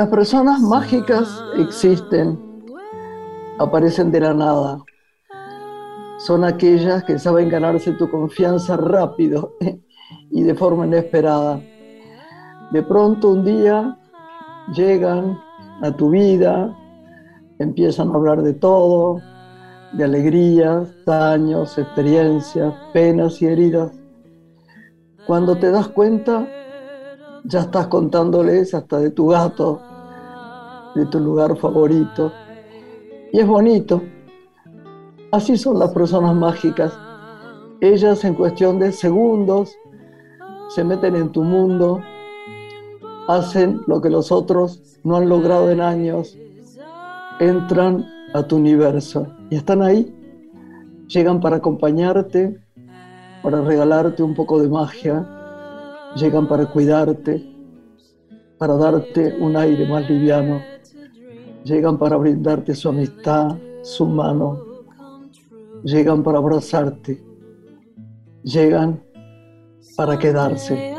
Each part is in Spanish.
Las personas mágicas existen, aparecen de la nada. Son aquellas que saben ganarse tu confianza rápido y de forma inesperada. De pronto un día llegan a tu vida, empiezan a hablar de todo, de alegrías, daños, experiencias, penas y heridas. Cuando te das cuenta, ya estás contándoles hasta de tu gato, de tu lugar favorito. Y es bonito. Así son las personas mágicas. Ellas en cuestión de segundos se meten en tu mundo, hacen lo que los otros no han logrado en años, entran a tu universo y están ahí. Llegan para acompañarte, para regalarte un poco de magia, llegan para cuidarte, para darte un aire más liviano, llegan para brindarte su amistad, su mano, llegan para abrazarte, llegan para quedarse.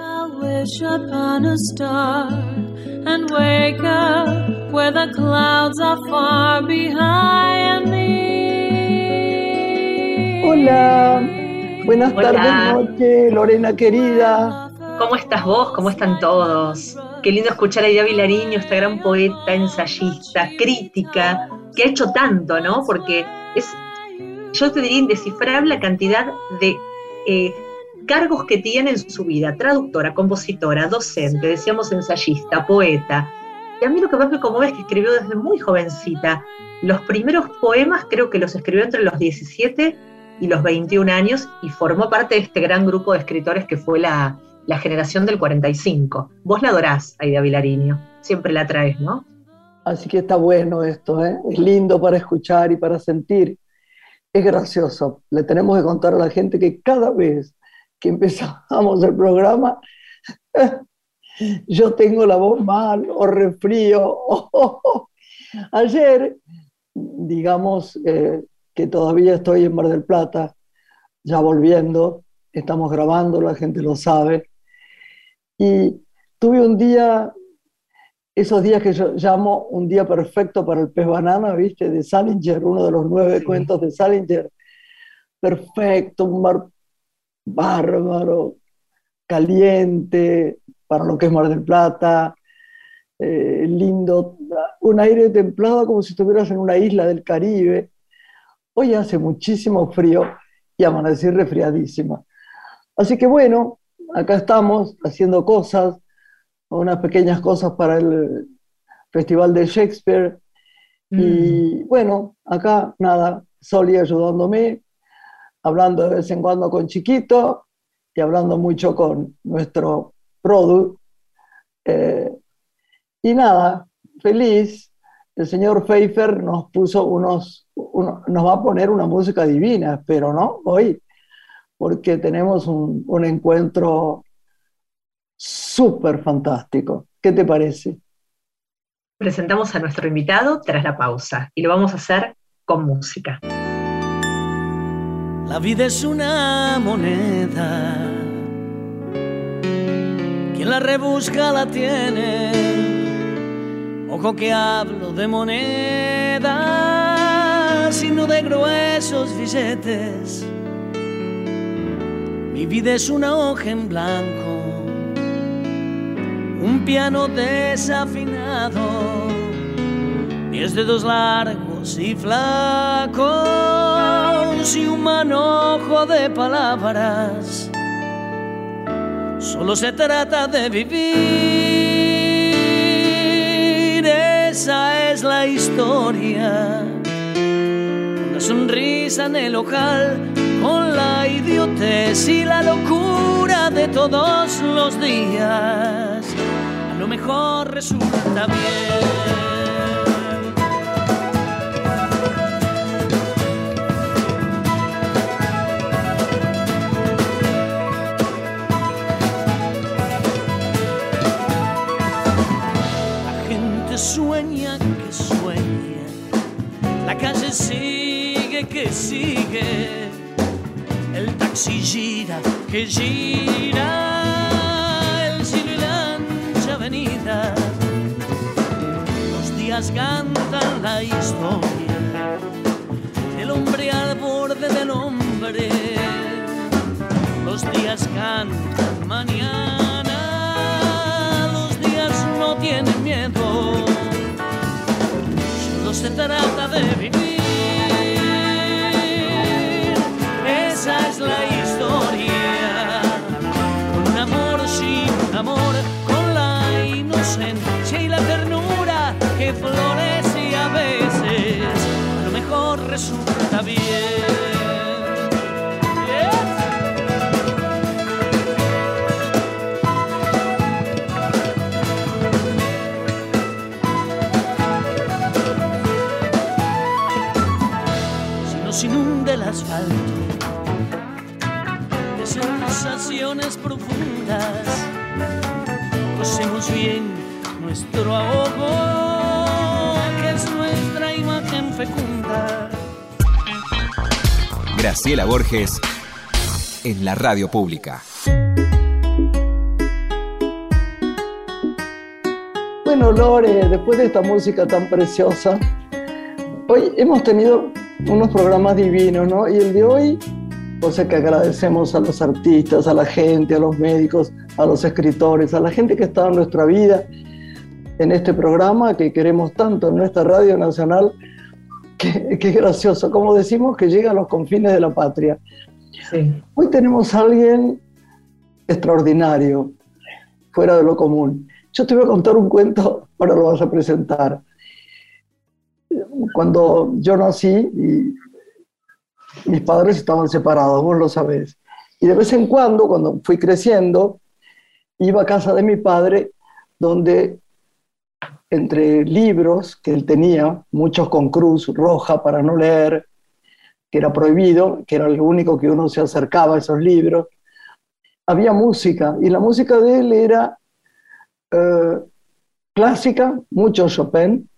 Hola, buenas tardes, noche, Lorena querida. ¿Cómo estás vos? ¿Cómo están todos? Qué lindo escuchar a Ida Vilariño, esta gran poeta, ensayista, crítica, que ha hecho tanto, ¿no? Porque es, yo te diría, indescifrable la cantidad de eh, cargos que tiene en su vida, traductora, compositora, docente, decíamos ensayista, poeta. Y a mí lo que más me conmueve es que escribió desde muy jovencita. Los primeros poemas creo que los escribió entre los 17 y los 21 años y formó parte de este gran grupo de escritores que fue la, la generación del 45. Vos la adorás, Aida Vilariño, siempre la traes, ¿no? Así que está bueno esto, ¿eh? es lindo para escuchar y para sentir. Es gracioso. Le tenemos que contar a la gente que cada vez que empezamos el programa, yo tengo la voz mal o refrío. Ayer, digamos eh, que todavía estoy en Mar del Plata, ya volviendo, estamos grabando, la gente lo sabe, y tuve un día, esos días que yo llamo un día perfecto para el pez banana, ¿viste? De Salinger, uno de los nueve cuentos de Salinger. Perfecto, un mar bárbaro, caliente, para lo que es Mar del Plata, eh, lindo, un aire templado como si estuvieras en una isla del Caribe. Hoy hace muchísimo frío y amanecí resfriadísima. Así que bueno, acá estamos haciendo cosas, unas pequeñas cosas para el Festival de Shakespeare. Y mm. bueno, acá nada, Soli ayudándome, hablando de vez en cuando con Chiquito y hablando mucho con nuestro product. Eh, y nada, feliz. El señor Pfeiffer nos puso unos, nos va a poner una música divina, espero, ¿no? Hoy porque tenemos un, un encuentro súper fantástico. ¿Qué te parece? Presentamos a nuestro invitado tras la pausa y lo vamos a hacer con música. La vida es una moneda. Quien la rebusca la tiene. Ojo que hablo de moneda, sino de gruesos billetes mi vida es una hoja en blanco, un piano desafinado, mis dedos largos y flacos y un manojo de palabras. Solo se trata de vivir, esa es la historia. Una sonrisa en el ojal con la idiotez y la locura de todos los días, a lo mejor resulta bien. La gente sueña que sueña, la calle sigue que sigue si gira, que gira el cielo y la avenida. días cantan la historia del hombre al borde del hombre. Los días cantan mañana, los días no tienen miedo. Solo se trata de vivir. Esa es la sensaciones profundas, cosemos bien nuestro ahogo, que es nuestra imagen fecunda. Graciela Borges en la radio pública. Bueno, Lore, después de esta música tan preciosa, hoy hemos tenido unos programas divinos, ¿no? Y el de hoy, cosa que agradecemos a los artistas, a la gente, a los médicos, a los escritores, a la gente que está en nuestra vida, en este programa que queremos tanto en nuestra radio nacional, que, que es gracioso, como decimos, que llega a los confines de la patria. Sí. Hoy tenemos a alguien extraordinario, fuera de lo común. Yo te voy a contar un cuento, ahora lo vas a presentar. Cuando yo nací, y mis padres estaban separados, vos lo sabés. Y de vez en cuando, cuando fui creciendo, iba a casa de mi padre, donde entre libros que él tenía, muchos con cruz roja para no leer, que era prohibido, que era lo único que uno se acercaba a esos libros, había música, y la música de él era eh, clásica, mucho Chopin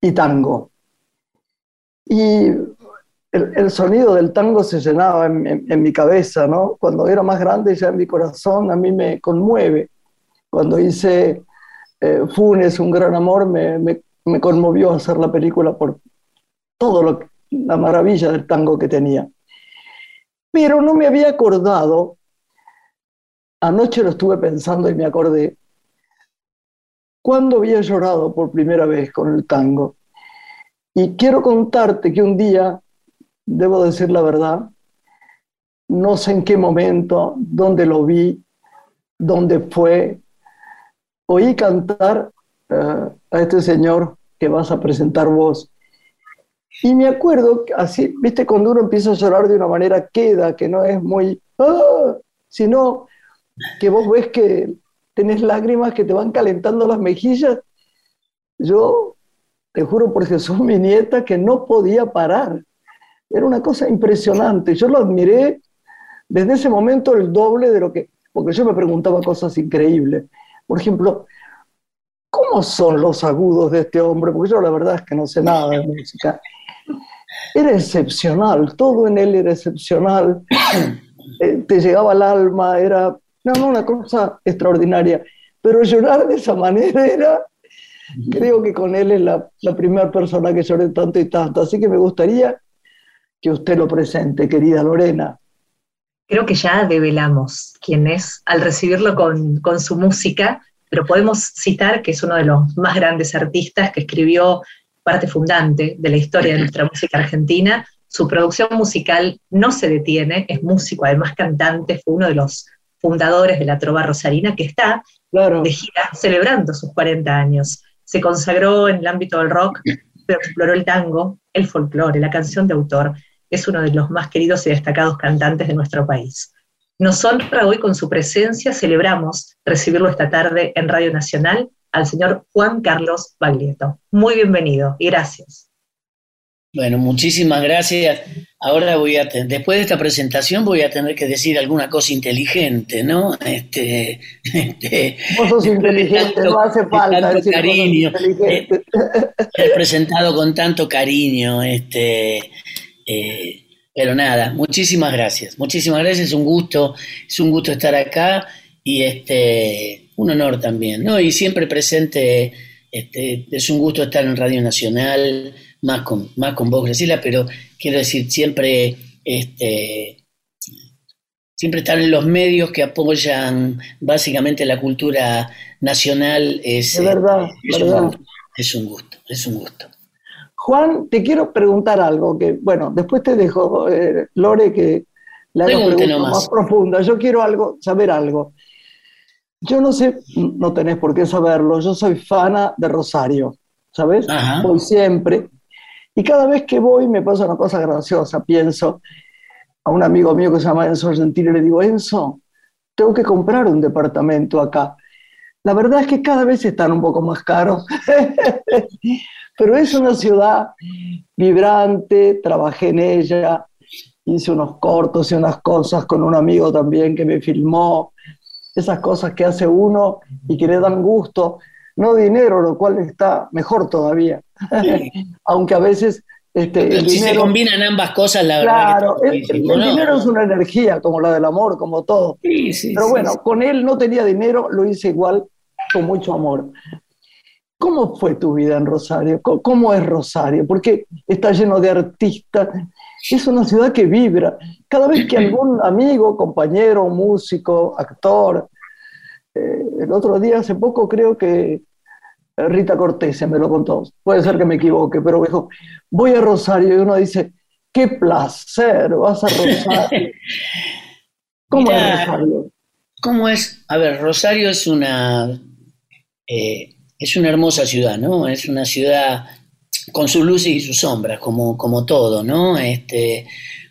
y tango. Y el, sonido del tango se llenaba en, mi cabeza, ¿no? Cuando era más grande, ya en mi corazón, a mí me conmueve. Cuando hice eh, Funes, un gran amor, me, me- me conmovió hacer la película por todo lo la maravilla del tango que tenía. Pero no me había acordado, anoche lo estuve pensando y me acordé, cuando había llorado por primera vez con el tango. Y quiero contarte que un día, debo decir la verdad, no sé en qué momento, dónde lo vi, dónde fue, oí cantar eh, a este señor que vas a presentar vos. Y me acuerdo, así, viste, cuando uno empieza a llorar de una manera queda, que no es muy, "Ah", sino que vos ves que tenés lágrimas que te van calentando las mejillas. Yo te juro por Jesús, mi nieta, que no podía parar. Era una cosa impresionante. Yo lo admiré desde ese momento el doble de lo que, porque yo me preguntaba cosas increíbles. Por ejemplo, ¿cómo son los agudos de este hombre? Porque yo la verdad es que no sé nada de música. Era excepcional, todo en él era excepcional. Eh, te llegaba al alma, era no, no, una cosa extraordinaria. Pero llorar de esa manera era, creo que con él es la, la primera persona que lloré tanto y tanto. Así que me gustaría que usted lo presente, querida Lorena. Creo que ya develamos quién es al recibirlo con, con su música, pero podemos citar que es uno de los más grandes artistas que escribió parte fundante de la historia de nuestra música argentina. Su producción musical no se detiene, es músico, además cantante, fue uno de los fundadores de la Trova Rosarina, que está Claro, de gira celebrando sus 40 años. Se consagró en el ámbito del rock, pero exploró el tango, el folclore, la canción de autor. Es uno de los más queridos y destacados cantantes de nuestro país. Nos honra hoy con su presencia, celebramos recibirlo esta tarde en Radio Nacional al señor Juan Carlos Baglietto. Muy bienvenido y gracias. Bueno, muchísimas gracias. Ahora voy a, después de esta presentación voy a tener que decir alguna cosa inteligente, ¿no? Este, este, vos sos inteligente, tanto- no hace falta tanto decir cariño, ser presentado con tanto cariño, este, eh, pero nada, muchísimas gracias, muchísimas gracias, es un gusto, es un gusto estar acá y este, un honor también, ¿no? Y siempre presente Este, es un gusto estar en Radio Nacional, más con, más con vos, Graciela, pero quiero decir, siempre, este, siempre estar en los medios que apoyan básicamente la cultura nacional es, verdad, es, verdad. Un es un gusto, es un gusto. Juan, te quiero preguntar algo que, bueno, después te dejo, eh, Lore, que la pregunta más profunda. Yo quiero algo, saber algo. Yo no sé, no tenés por qué saberlo, yo soy fana de Rosario, ¿sabes? Voy siempre. Y cada vez que voy me pasa una cosa graciosa, pienso a un amigo mío que se llama Enzo Argentino y le digo, Enzo, tengo que comprar un departamento acá. La verdad es que cada vez están un poco más caros, pero es una ciudad vibrante, trabajé en ella, hice unos cortos y unas cosas con un amigo también que me filmó, esas cosas que hace uno y que le dan gusto, no dinero, lo cual está mejor todavía, aunque a veces... Este, si se combinan ambas cosas, la verdad. Que el, el dinero es una energía, como la del amor, como todo. Pero bueno, con él no tenía dinero, lo hice igual, con mucho amor. ¿Cómo fue tu vida en Rosario? ¿Cómo es Rosario? Porque está lleno de artistas. Es una ciudad que vibra. Cada vez que algún amigo, compañero, músico, actor, eh, el otro día, hace poco, creo que Rita Cortés me lo contó. Puede ser que me equivoque, pero dijo, voy a Rosario y uno dice, qué placer, vas a Rosario. ¿Cómo es Rosario? ¿Cómo es? A ver, Rosario es una, eh, es una hermosa ciudad, ¿no? Es una ciudad con sus luces y sus sombras, como, como todo, ¿no? Este,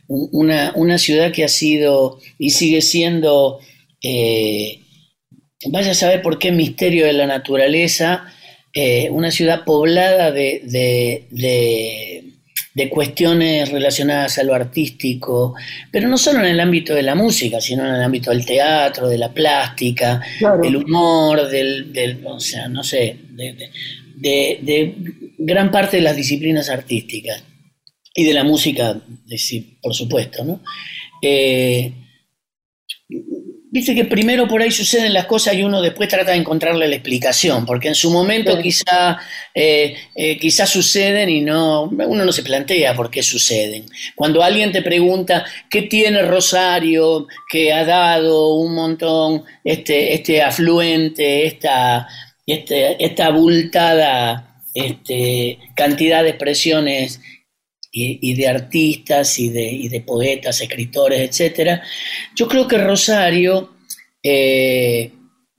una, ciudad que ha sido y sigue siendo, eh, vaya a saber por qué misterio de la naturaleza, eh, una ciudad poblada de, cuestiones relacionadas a lo artístico, pero no solo en el ámbito de la música, sino en el ámbito del teatro, de la plástica, del humor, del, del, o sea, no sé, de, gran parte de las disciplinas artísticas y de la música, por supuesto, ¿no? Eh, Viste que primero por ahí suceden las cosas y uno después trata de encontrarle la explicación, porque en su momento quizá, eh, eh, quizá suceden y no, uno no se plantea por qué suceden. Cuando alguien te pregunta qué tiene Rosario, que ha dado un montón, este, este afluente, esta, este, esta abultada este, cantidad de expresiones y, de artistas y de, de, poetas, escritores, etc. Yo creo que Rosario, eh,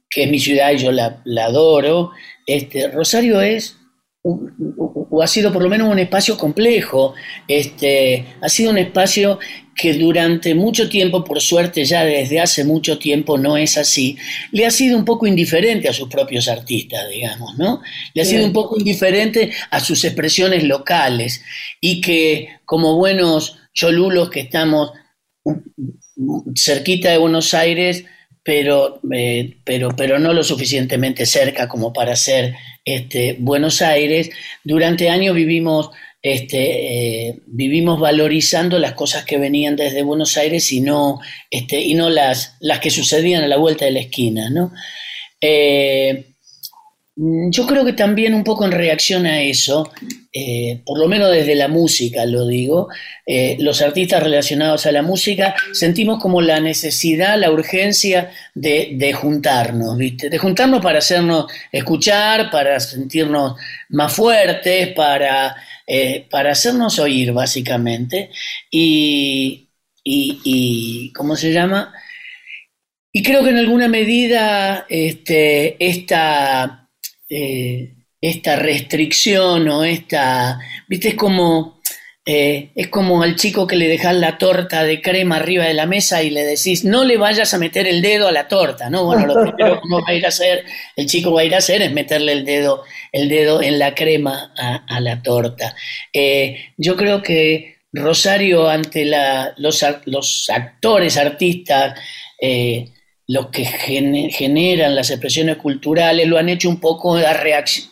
que es mi ciudad y yo la, adoro, este, Rosario es o ha sido por lo menos un espacio complejo, este, ha sido un espacio que durante mucho tiempo, por suerte ya desde hace mucho tiempo no es así, le ha sido un poco indiferente a sus propios artistas, digamos, ¿no? Le ha sido un poco indiferente a sus expresiones locales y que como buenos cholulos que estamos cerquita de Buenos Aires, pero, eh, pero, pero no lo suficientemente cerca como para ser este, Buenos Aires, durante años vivimos este, eh, vivimos valorizando las cosas que venían desde Buenos Aires y no, este, y no las, las que sucedían a la vuelta de la esquina. ¿no? Eh, yo creo que también un poco en reacción a eso, eh, por lo menos desde la música lo digo, los artistas relacionados a la música sentimos como la necesidad, la urgencia de, de, juntarnos, ¿viste? De juntarnos para hacernos escuchar, para sentirnos más fuertes, para eh, para hacernos oír básicamente y, y, ¿cómo se llama? Y creo que en alguna medida este, esta, eh, esta restricción o esta, viste, es como eh, es como al chico que le dejas la torta de crema arriba de la mesa y le decís, no le vayas a meter el dedo a la torta, ¿no? Bueno, lo primero que va a ir a hacer, el chico va a ir a hacer es meterle el dedo, el dedo en la crema a, la torta. Eh, yo creo que Rosario, ante la, los, los, actores, artistas, eh, los que generan las expresiones culturales lo han hecho un poco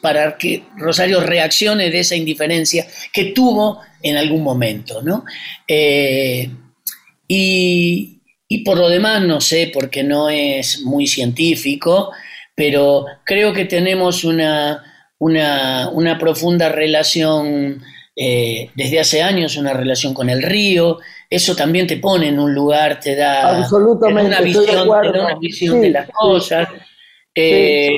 para que Rosario reaccione de esa indiferencia que tuvo en algún momento, ¿no? Eh, y, por lo demás, no sé, porque no es muy científico, pero creo que tenemos una, una, una profunda relación eh, desde hace años, una relación con el río. Eso también te pone en un lugar, te da, una visión, una visión de las cosas. Eh,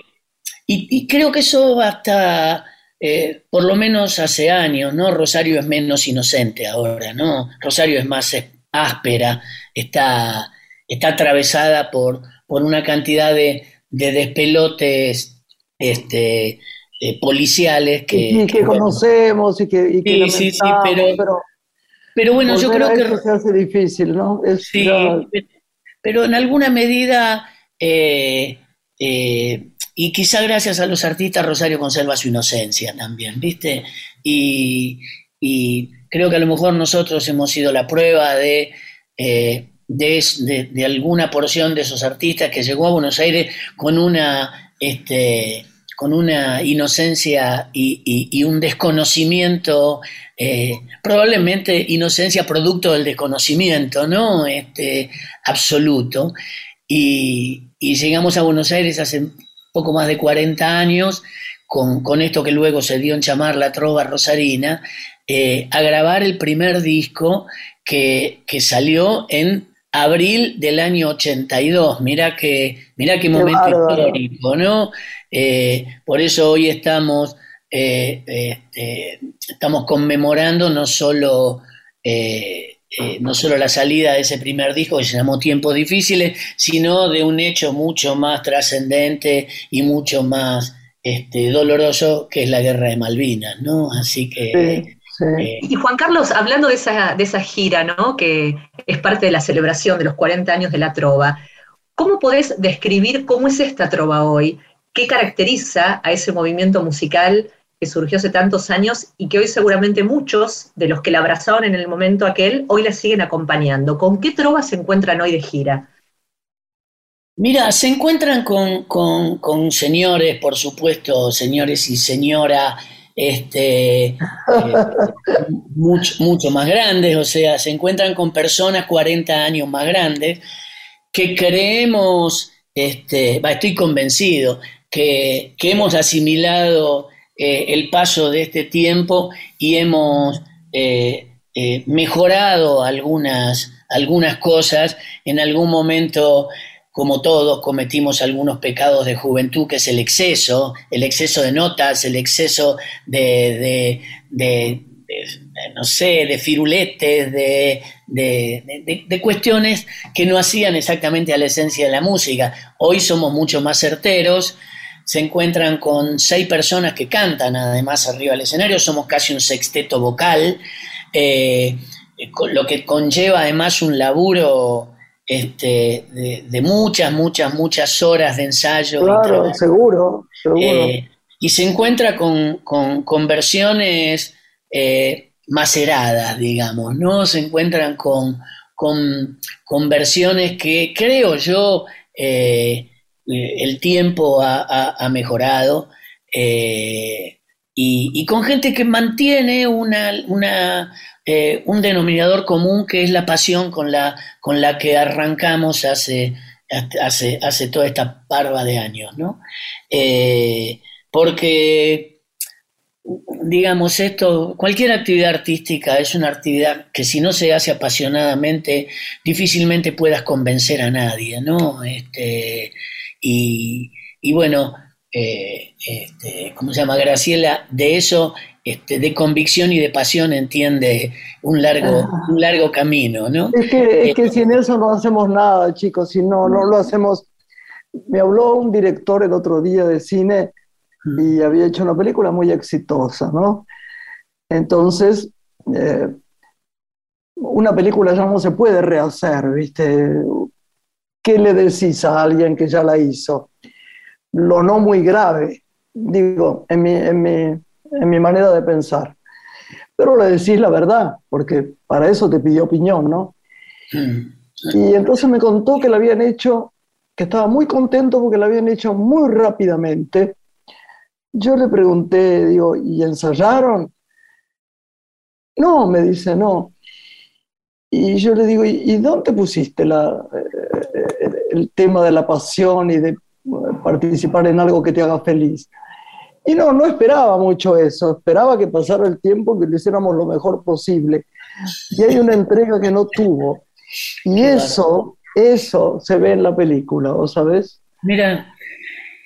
y, creo que eso hasta, eh, por lo menos hace años, ¿no? Rosario es menos inocente ahora, ¿no? Rosario es más áspera, está, está atravesada por, por una cantidad de, de despelotes este, eh, policiales que, que, conocemos y que, y sí, sí, sí, pero, pero, bueno, yo creo que se hace difícil, ¿no? sí, pero en alguna medida eh, eh, y quizá gracias a los artistas Rosario conserva su inocencia también, ¿viste? Y, y creo que a lo mejor nosotros hemos sido la prueba de, de, de, alguna porción de esos artistas que llegó a Buenos Aires con una este, con una inocencia y, un desconocimiento, eh, probablemente inocencia producto del desconocimiento, ¿no? Este, absoluto. Y, llegamos a Buenos Aires hace poco más de 40 años, con, esto que luego se dio en llamar la trova rosarina, eh, a grabar el primer disco que, que salió en abril del año 82. Mira que, mira qué momento histórico, ¿no? Eh, por eso hoy estamos, eh, estamos conmemorando no solo, eh, no solo la salida de ese primer disco que se llamó Tiempos Difíciles, sino de un hecho mucho más trascendente y mucho más este, doloroso que es la guerra de Malvinas, ¿no? Así que... Y Juan Carlos, hablando de esa, de esa gira, ¿no? que es parte de la celebración de los 40 años de la trova, ¿cómo podés describir cómo es esta trova hoy? ¿Qué caracteriza a ese movimiento musical que surgió hace tantos años y que hoy seguramente muchos de los que la abrazaron en el momento aquel hoy la siguen acompañando? ¿Con qué trova se encuentran hoy de gira? Mira, se encuentran con, con señores, por supuesto, señores y señora este, eh, mucho, mucho más grandes, o sea, se encuentran con personas 40 años más grandes que creemos, este, estoy convencido, que, hemos asimilado eh, el paso de este tiempo y hemos eh, mejorado algunas, algunas cosas. En algún momento como todos, cometimos algunos pecados de juventud, que es el exceso, el exceso de notas, el exceso de, no sé, de firuletes, de, de, cuestiones que no hacían exactamente a la esencia de la música. Hoy somos mucho más certeros, se encuentran con seis personas que cantan además arriba del escenario, somos casi un sexteto vocal, eh, lo que conlleva además un laburo este, de, muchas, muchas, muchas horas de ensayo. Claro, seguro, seguro. Eh, y se encuentra con, con, versiones eh, maceradas, digamos, ¿no? Se encuentran con, con, versiones que creo yo eh, el tiempo ha, mejorado. Y, y, con gente que mantiene una, una, eh, un denominador común que es la pasión con la, con la que arrancamos hace, hace, hace toda esta parva de años, ¿no? Eh, porque, digamos, esto, cualquier actividad artística es una actividad que si no se hace apasionadamente, difícilmente puedas convencer a nadie, ¿no? Este, y, y bueno, eh, este, ¿cómo se llama? Graciela, de eso este, de convicción y de pasión entiende un largo, un largo camino, ¿no? Es que, es que eh, sin eso no hacemos nada, chicos, si no, no lo hacemos. Me habló un director el otro día de cine y había hecho una película muy exitosa, ¿no? Entonces, eh, una película ya no se puede rehacer, ¿viste? ¿Qué le decís a alguien que ya la hizo? Lo no muy grave, digo, en mi, en mi en mi manera de pensar. Pero le decís la verdad, porque para eso te pidió opinión, ¿no? Y entonces me contó que la habían hecho, que estaba muy contento porque la habían hecho muy rápidamente. Yo le pregunté, digo, ¿y ensayaron? No, me dice, no. Y yo le digo, ¿y, dónde pusiste la, eh, el tema de la pasión y de participar en algo que te haga feliz? Y no, no esperaba mucho eso, esperaba que pasara el tiempo, que lo hiciéramos lo mejor posible. Y hay una entrega que no tuvo. Y eso, eso se ve en la película, ¿o sabes? Mira,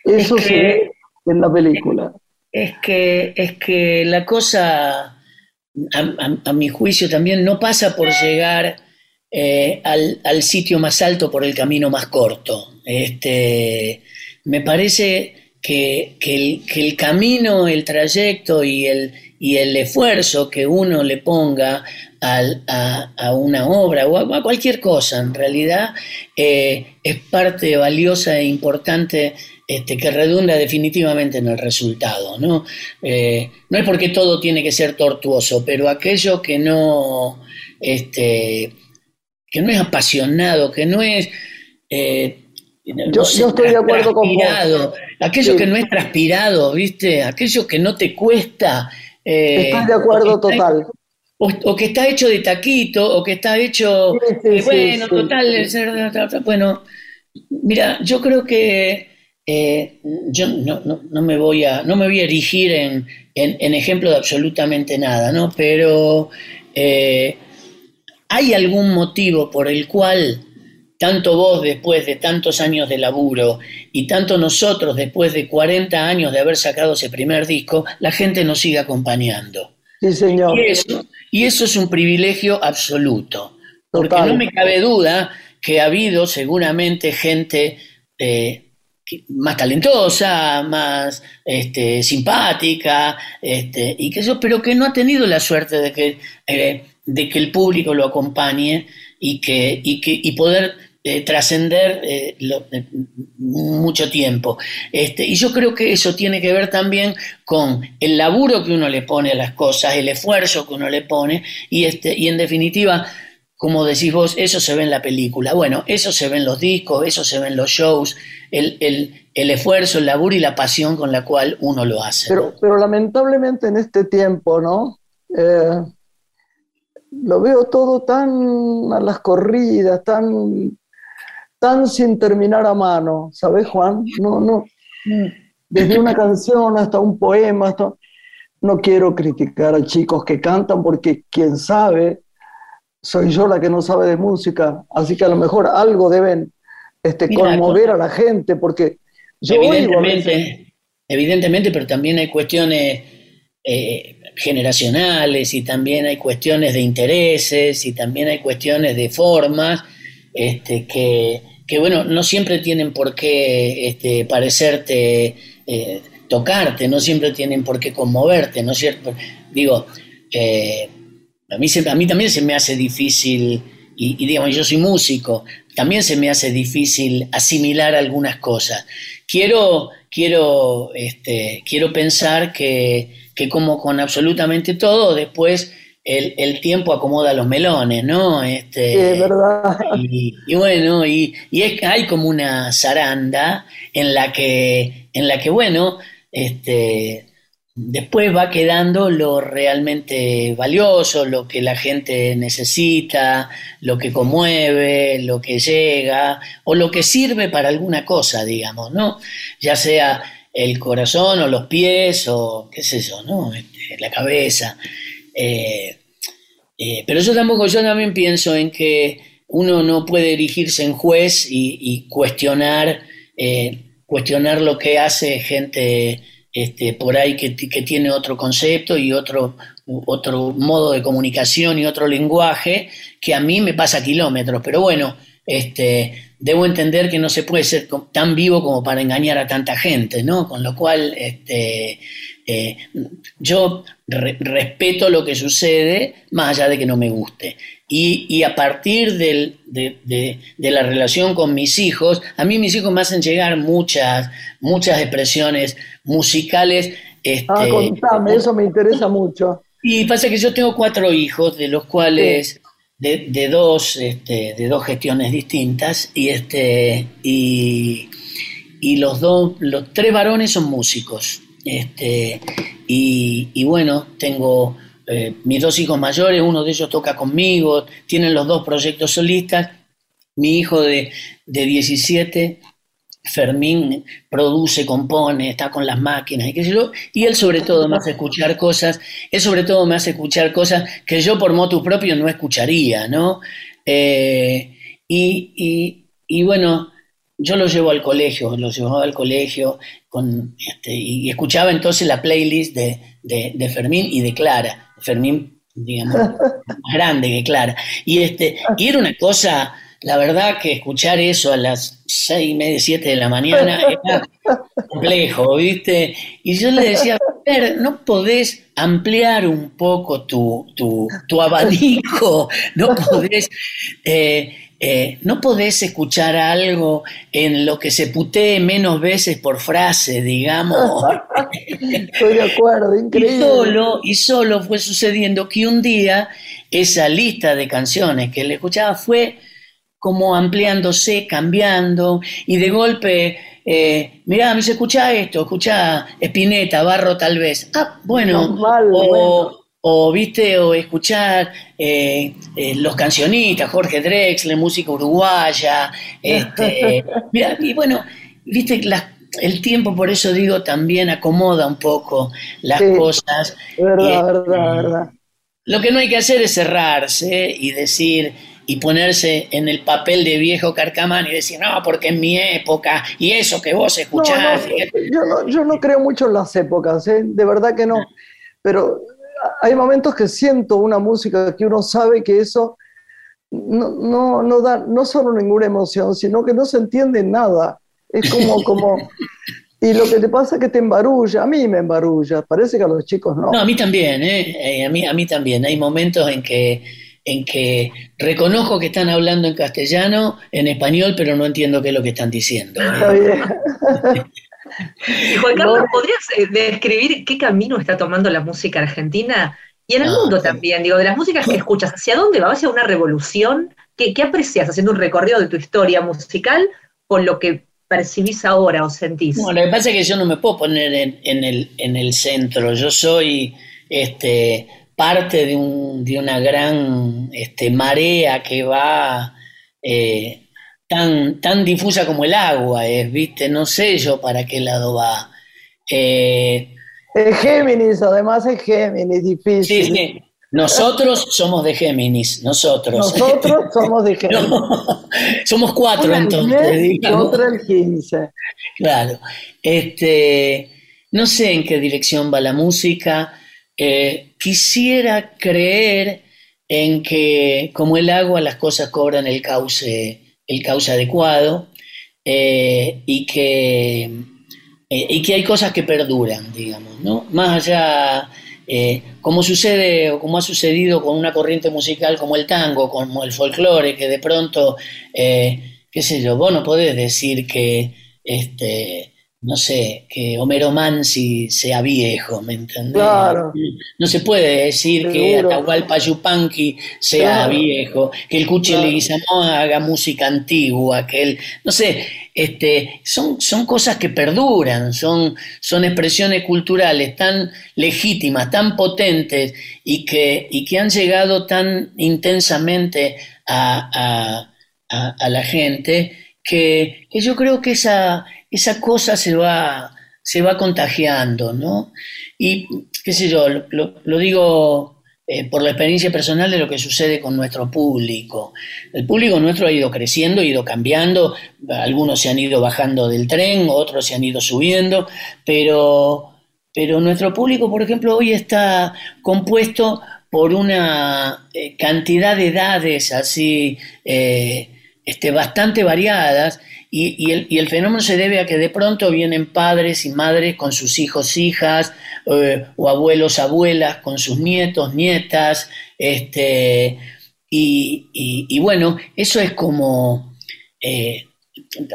eso se ve en la película. Es que, es que la cosa, a, mi juicio, también no pasa por llegar eh, al, al, sitio más alto por el camino más corto. Este, me parece que, el, camino, el trayecto y el, y el esfuerzo que uno le ponga a, una obra o a, cualquier cosa, en realidad, eh, es parte valiosa e importante este, que redunda definitivamente en el resultado. ¿no? Eh, no es porque todo tiene que ser tortuoso, pero aquello que no, este, que no es apasionado, que no es... Eh, yo, estoy de acuerdo con vos. Aquello que no es transpirado, ¿viste? Aquello que no te cuesta. Eh, estoy de acuerdo total. o, que está hecho de taquito, o que está hecho. bueno, total, bueno, mira, yo creo que eh, yo no, no, me voy a, no me voy a erigir en, en, ejemplo de absolutamente nada, ¿no? Pero eh, hay algún motivo por el cual tanto vos después de tantos años de laburo y tanto nosotros después de 40 años de haber sacado ese primer disco, la gente nos sigue acompañando. Sí, señor. Y eso, es un privilegio absoluto. Porque no me cabe duda que ha habido seguramente gente eh, más talentosa, más este, simpática, este, y que eso, pero que no ha tenido la suerte de que, eh, de que el público lo acompañe y que, y que y poder eh, trascender eh, eh, mucho tiempo. Este, y yo creo que eso tiene que ver también con el laburo que uno le pone a las cosas, el esfuerzo que uno le pone, y, este, y en definitiva, como decís vos, eso se ve en la película. Bueno, eso se ve en los discos, eso se ve en los shows, el, el, esfuerzo, el laburo y la pasión con la cual uno lo hace. Pero, pero lamentablemente en este tiempo, ¿no? Lo veo todo tan a las corridas, tan tan sin terminar a mano, ¿sabes, Juan? No, no. Desde una canción hasta un poema, hasta... no quiero criticar a chicos que cantan porque quién sabe, soy yo la que no sabe de música, así que a lo mejor algo deben este, conmover a la gente, porque yo evidentemente, evidentemente, pero también hay cuestiones eh, generacionales y también hay cuestiones de intereses y también hay cuestiones de formas este, que, que, bueno, no siempre tienen por qué este, parecerte, eh, tocarte, no siempre tienen por qué conmoverte, ¿no es cierto? Digo, eh, a, mí a mí también se me hace difícil, y, digamos, yo soy músico, también se me hace difícil asimilar algunas cosas. Quiero, quiero, este, quiero pensar que, que como con absolutamente todo, después el, tiempo acomoda los melones, ¿no? Este, sí, es verdad. Y, bueno, y, y, es, hay como una zaranda en la que, en la que bueno, este, después va quedando lo realmente valioso, lo que la gente necesita, lo que conmueve, lo que llega, o lo que sirve para alguna cosa, digamos, ¿no? Ya sea el corazón o los pies o qué sé yo, ¿no? Este, la cabeza. Eh, eh, pero yo tampoco, yo también pienso en que uno no puede erigirse en juez y, cuestionar, eh, cuestionar lo que hace gente este, por ahí que, tiene otro concepto y otro, otro modo de comunicación y otro lenguaje que a mí me pasa kilómetros. Pero bueno, este, debo entender que no se puede ser tan vivo como para engañar a tanta gente, ¿no? Con lo cual, este, eh, yo respeto lo que sucede, más allá de que no me guste. Y, a partir de, la relación con mis hijos, a mí mis hijos me hacen llegar muchas, muchas expresiones musicales. Este, ah, contame, eso me interesa mucho. Y pasa que yo tengo cuatro hijos, de los cuales de, dos, este, de dos gestiones distintas, y este, y, y los dos, los tres varones son músicos. Este, y, bueno, tengo eh, mis dos hijos mayores, uno de ellos toca conmigo, tienen los dos proyectos solistas. Mi hijo de, de 17 Fermín produce, compone, está con las máquinas y qué sé yo, y él sobre todo me hace escuchar cosas, él sobre todo me hace escuchar cosas que yo por motu propio no escucharía, ¿no? Eh, y, bueno, yo lo llevo al colegio, lo llevaba al colegio con, este, y escuchaba entonces la playlist de, Fermín y de Clara. Fermín, digamos, más grande que Clara. Y, este, y era una cosa la verdad que escuchar eso a las seis y media, siete de la mañana era complejo, ¿viste? Y yo le decía, ver, ¿no podés ampliar un poco tu, tu, abanico? ¿No podés, eh, eh, ¿No podés escuchar algo en lo que se putee menos veces por frase, digamos? Estoy de acuerdo, increíble. Y solo, y solo fue sucediendo que un día esa lista de canciones que le escuchaba fue como ampliándose, cambiando, y de golpe, eh, mirá, me dice, escucha esto, escucha Espineta, Barro tal vez. Ah, bueno, o, viste, o escuchar eh, eh, los cancionistas, Jorge Drexler, música uruguaya, este, mira, y bueno, viste, el tiempo, por eso digo, también acomoda un poco las cosas. Verdad, verdad, verdad. Lo que no hay que hacer es cerrarse y decir, y ponerse en el papel de viejo carcamán y decir, no, porque en mi época y eso que vos escuchás. yo, no, yo no creo mucho en las épocas, ¿eh? de verdad que no, pero hay momentos que siento una música que uno sabe que eso no, no, no da no solo ninguna emoción, sino que no se entiende nada. Es como, como, y lo que te pasa es que te embarulla, a mí me embarulla, parece que a los chicos no. No, a mí también, ¿eh? eh a, mí, a mí también. Hay momentos en que en que reconozco que están hablando en castellano, en español, pero no entiendo qué es lo que están diciendo. Juan Carlos, ¿podrías eh, describir qué camino está tomando la música argentina? Y en el mundo también, digo, de las músicas que escuchas, ¿hacia dónde va? ¿Va hacia una revolución? ¿Qué, aprecias haciendo un recorrido de tu historia musical con lo que percibís ahora o sentís? No, lo que pasa es que yo no me puedo poner en, el, en el centro. Yo soy este, parte de, un, de una gran este, marea que va eh, tan, tan difusa como el agua, es, ¿viste? No sé yo para qué lado va. Eh, es Géminis, además es Géminis, difícil. Sí, sí. Nosotros somos de Géminis, nosotros. Nosotros somos de Géminis. somos cuatro entonces. Y otro el 15. Claro. Este, no sé en qué dirección va la música. Eh, quisiera creer en que como el agua las cosas cobran el cauce, el cauce adecuado eh, y, que, eh, y que hay cosas que perduran, digamos, ¿no? Más allá, como sucede o como ha sucedido con una corriente musical como el tango, como el folclore, que de pronto, qué sé yo, vos no podés decir que este, no sé, que Homero Mansi sea viejo, ¿me entendés? Claro. No se puede decir que Atahualpa Yupanqui sea viejo, que el Cuchi claro. haga música antigua, que él, no sé, este, son, son cosas que perduran, son, son expresiones culturales tan legítimas, tan potentes y que, y que han llegado tan intensamente a, la gente que, yo creo que esa esa cosa se va, se va contagiando, ¿no? Y, qué sé yo, lo, digo eh, por la experiencia personal de lo que sucede con nuestro público. El público nuestro ha ido creciendo, ha ido cambiando, algunos se han ido bajando del tren, otros se han ido subiendo, pero, pero nuestro público, por ejemplo, hoy está compuesto por una eh, cantidad de edades así eh, este, bastante variadas y, el, fenómeno se debe a que de pronto vienen padres y madres con sus hijos, hijas, eh, o abuelos, abuelas, con sus nietos, nietas, este, y, bueno, eso es como, eh,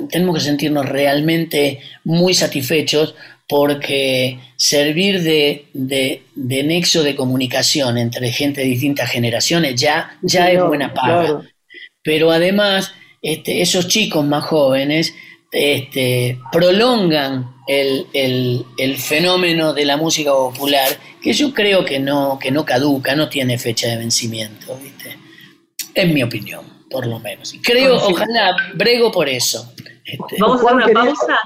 tenemos que sentirnos realmente muy satisfechos porque servir de, nexo de comunicación entre gente de distintas generaciones ya, ya es buena paga. Pero además este, esos chicos más jóvenes este, prolongan el, fenómeno de la música popular, que yo creo que no, que no caduca, no tiene fecha de vencimiento, ¿viste? Es mi opinión, por lo menos. Creo, ojalá, brego por eso. Este, Vamos a hacer una pausa.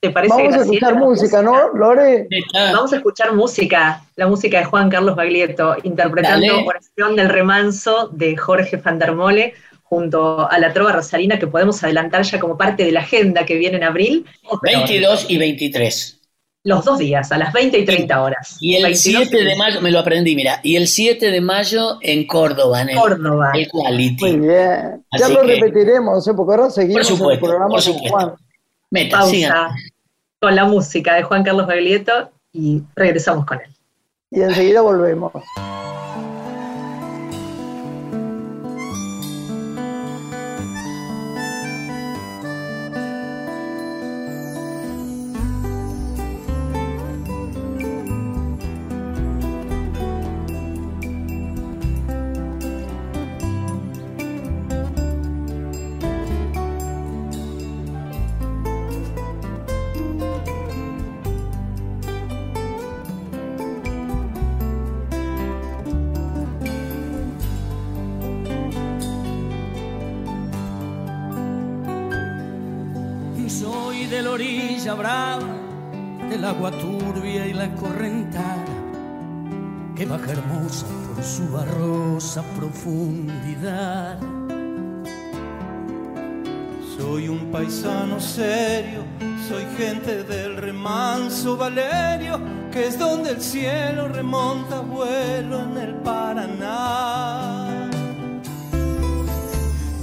¿Te parece, Vamos a escuchar música, ¿no, Lore? Vamos a escuchar música, la música de Juan Carlos Baglietto, interpretando Oración del Remanso de Jorge Fandermole, junto a la Trova Rosalina, que podemos adelantar ya como parte de la agenda que viene en abril. 22 y 23. Los dos días, a las 20 y 30 horas. Y el 7 de mayo, me lo aprendí, mira, y el 7 de mayo en Córdoba, en el, Córdoba. el Quality. Muy bien. ya lo repetiremos, ¿eh? porque ahora seguimos supuesto, el programa con Juan. Meta, Pausa con la música de Juan Carlos Baglietto y regresamos con él. Y enseguida volvemos. Paisano serio, soy gente del remanso Valerio, que es donde el cielo remonta vuelo en el Paraná.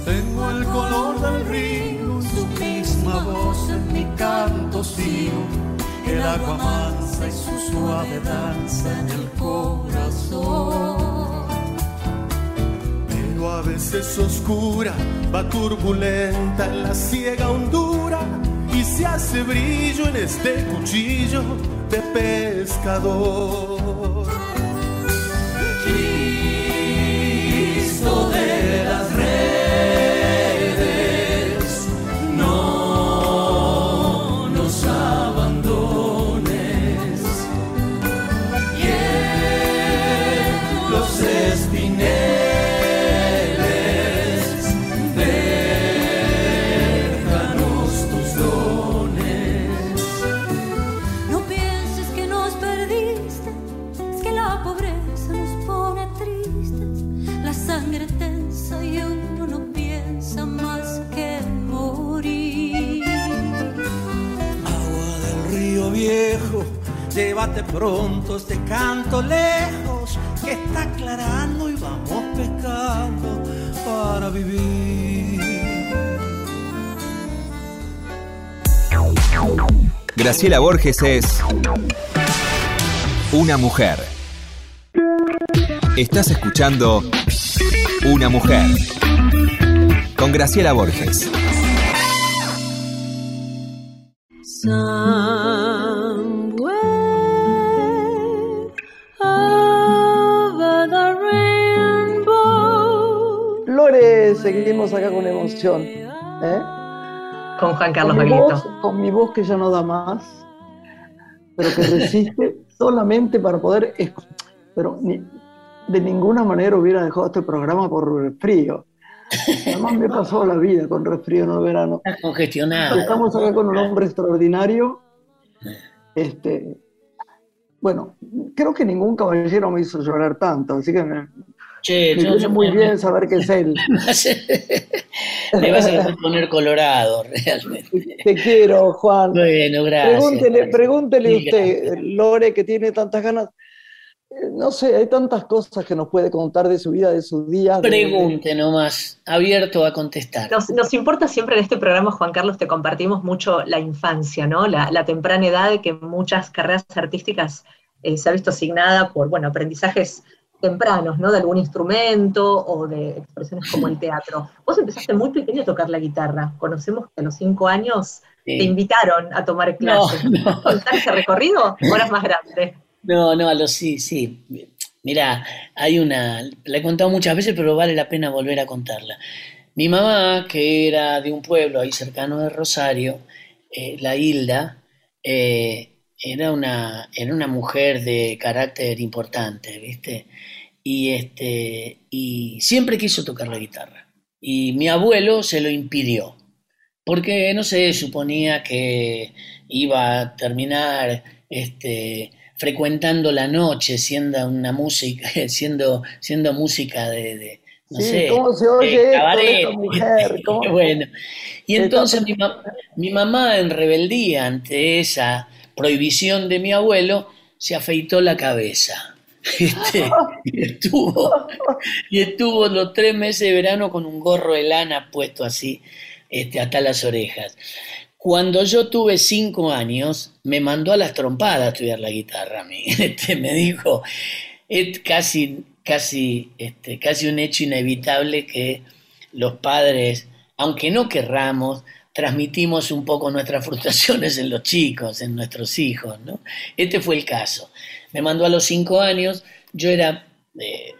Tengo el color del río, su misma voz en mi canto sigo, el agua mansa y su suave danza en el corazón a veces oscura, va turbulenta en la ciega hondura y se hace brillo en este cuchillo de pescador. Cristo de pronto este canto lejos que está aclarando y vamos pescando para vivir. Graciela Borges es una mujer. Estás escuchando Una mujer con Graciela Borges. ¿Eh? Con Juan Carlos con con mi voz que ya no da más, pero que resiste solamente para poder. Pero de ninguna manera hubiera dejado este programa por resfrío. Además me pasó la vida con resfrío en el verano. congestionado. Estamos acá con un hombre extraordinario. Este, bueno, creo que ningún caballero me hizo llorar tanto, así que me, Che, me muy bien saber que es él. Me vas a poner colorado, realmente. Te quiero, Juan. Bueno, gracias. Pregúntele, pregúntele usted, Lore, que tiene tantas ganas. Eh, no sé, hay tantas cosas que nos puede contar de su vida, de sus días. Pregunte nomás, abierto a contestar. Nos, importa siempre en este programa, Juan Carlos, te compartimos mucho la infancia, ¿no? La, temprana edad que muchas carreras artísticas eh, se ha visto asignada por, bueno, aprendizajes tempranos, ¿no? De algún instrumento o de expresiones como el teatro. Vos empezaste muy pequeño a tocar la guitarra. Conocemos que a los cinco años te invitaron a tomar clases. No, ¿Contar ese recorrido o eras más grande? No, no, a los sí, sí. Mira, hay una, la he contado muchas veces, pero vale la pena volver a contarla. Mi mamá, que era de un pueblo ahí cercano de Rosario, eh, la Hilda, eh, era una, era una mujer de carácter importante, ¿viste? Y, este, y siempre quiso tocar la guitarra. Y mi abuelo se lo impidió. porque no sé, suponía que iba a terminar este, frecuentando la noche, siendo una música, siendo, siendo música de, no sé, ¿cómo se oye cabaret. mujer? bueno, y entonces mi, mi, mamá en rebeldía ante esa prohibición de mi abuelo se afeitó la cabeza. Este, y, estuvo, y estuvo los tres meses de verano con un gorro de lana puesto así este, hasta las orejas. Cuando yo tuve cinco años, me mandó a las trompadas a estudiar la guitarra a mí. Este, me dijo, es casi, casi, este, casi un hecho inevitable que los padres, aunque no querramos, transmitimos un poco nuestras frustraciones en los chicos, en nuestros hijos. ¿no? Este fue el caso. Me mandó a los cinco años, yo era eh,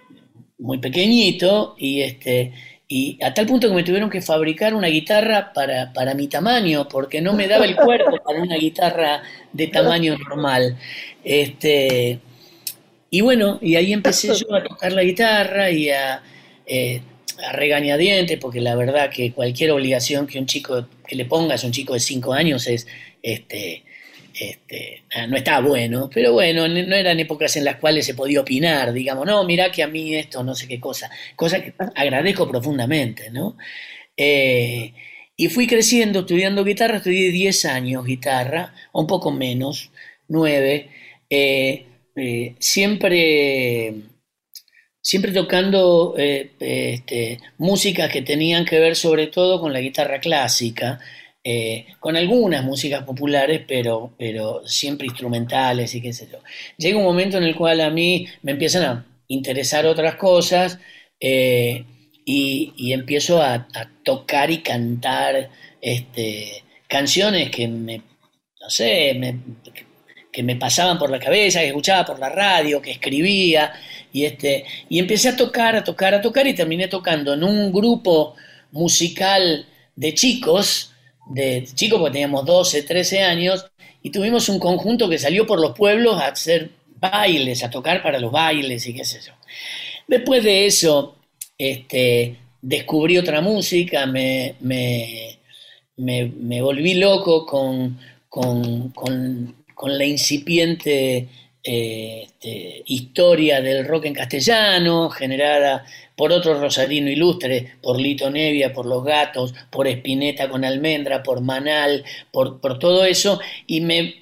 muy pequeñito y, este, y a tal punto que me tuvieron que fabricar una guitarra para, para mi tamaño, porque no me daba el cuerpo para una guitarra de tamaño normal. Este, y bueno, y ahí empecé yo a tocar la guitarra y a, eh, a regañadientes, porque la verdad que cualquier obligación que un chico que le pongas a un chico de 5 años es este, este, ah, no está bueno, pero bueno, no eran épocas en las cuales se podía opinar, digamos, no, mira que a mí esto, no sé qué cosa, cosa que agradezco profundamente, ¿no? Eh, y fui creciendo, estudiando guitarra, estudié 10 años guitarra, un poco menos, 9, eh, eh, siempre, siempre tocando este, músicas que tenían que ver sobre todo con la guitarra clásica, eh, con algunas músicas populares, pero, pero siempre instrumentales y qué sé yo. Llega un momento en el cual a mí me empiezan a interesar otras cosas eh, y, empiezo a, tocar y cantar este, canciones que me, no sé, me pasaban por la cabeza, que escuchaba por la radio, que escribía, y, este, y empecé a tocar, a tocar, a tocar, y terminé tocando en un grupo musical de chicos, de chicos, porque teníamos 12, 13 años, y tuvimos un conjunto que salió por los pueblos a hacer bailes, a tocar para los bailes y qué sé yo. Después de eso, este, descubrí otra música, me, me, me, volví loco con, con, con, con la incipiente este, historia del rock en castellano, generada por otro rosarino ilustre, por Lito Nevia, por Los Gatos, por Espineta con Almendra, por Manal, por, todo eso, y, me,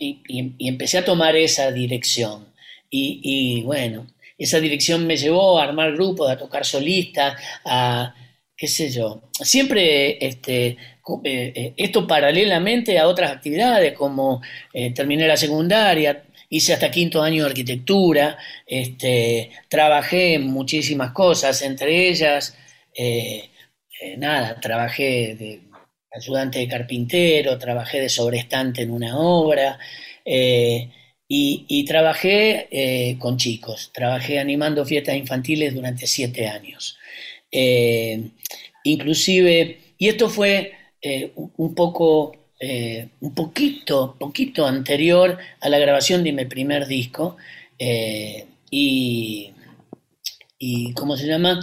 empecé a tomar esa dirección. Y, bueno, esa dirección me llevó a armar grupos, a tocar solistas, a qué sé yo. Siempre este, eh, eh, esto paralelamente a otras actividades, como eh, terminé la secundaria, hice hasta quinto año de arquitectura, este, trabajé en muchísimas cosas, entre ellas, nada, trabajé de ayudante de carpintero, trabajé de sobrestante en una obra y, trabajé con chicos, trabajé animando fiestas infantiles durante siete años. Inclusive, y esto fue un poco eh, un poquito, poquito anterior a la grabación de mi primer disco. Eh, y, y, ¿cómo se llama?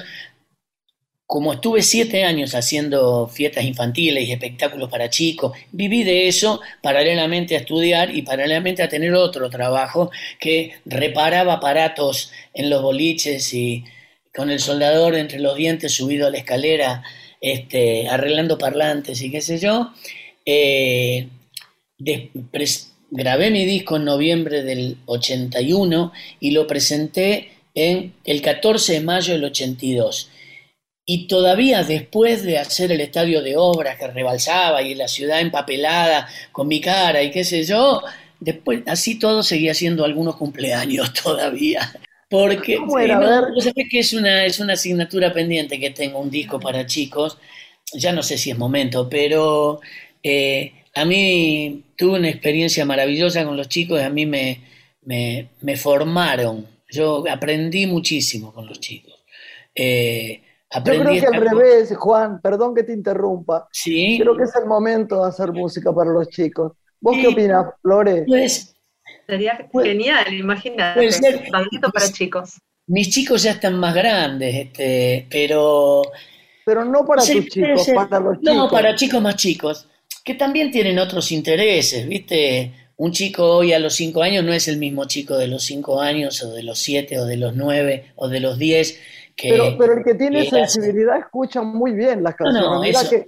Como estuve siete años haciendo fiestas infantiles y espectáculos para chicos, viví de eso paralelamente a estudiar y paralelamente a tener otro trabajo que reparaba aparatos en los boliches y con el soldador entre los dientes subido a la escalera, este, arreglando parlantes y qué sé yo. Eh, grabé mi disco en noviembre del 81 y lo presenté en el 14 de mayo del 82. Y todavía después de hacer el estadio de obras que rebalsaba y la ciudad empapelada con mi cara y qué sé yo, después así todo seguía siendo algunos cumpleaños todavía. Porque bueno, que es una, es una asignatura pendiente que tengo un disco para chicos. Ya no sé si es momento, pero eh, a mí tuve una experiencia maravillosa con los chicos y a mí me, me, formaron. Yo aprendí muchísimo con los chicos. Eh, Yo creo que al revés, Juan, perdón que te interrumpa. Sí. Creo que es el momento de hacer música para los chicos. ¿Vos qué opinas, Flores? Pues, Sería pues, genial, imagínate. para chicos. Mis chicos ya están más grandes, este, pero. Pero no para tus chicos, para los chicos. No, para chicos más chicos. que también tienen otros intereses, ¿viste? Un chico hoy a los cinco años no es el mismo chico de los cinco años o de los siete o de los nueve o de los diez. Que, pero, pero el que tiene sensibilidad escucha muy bien las canciones. No, eso,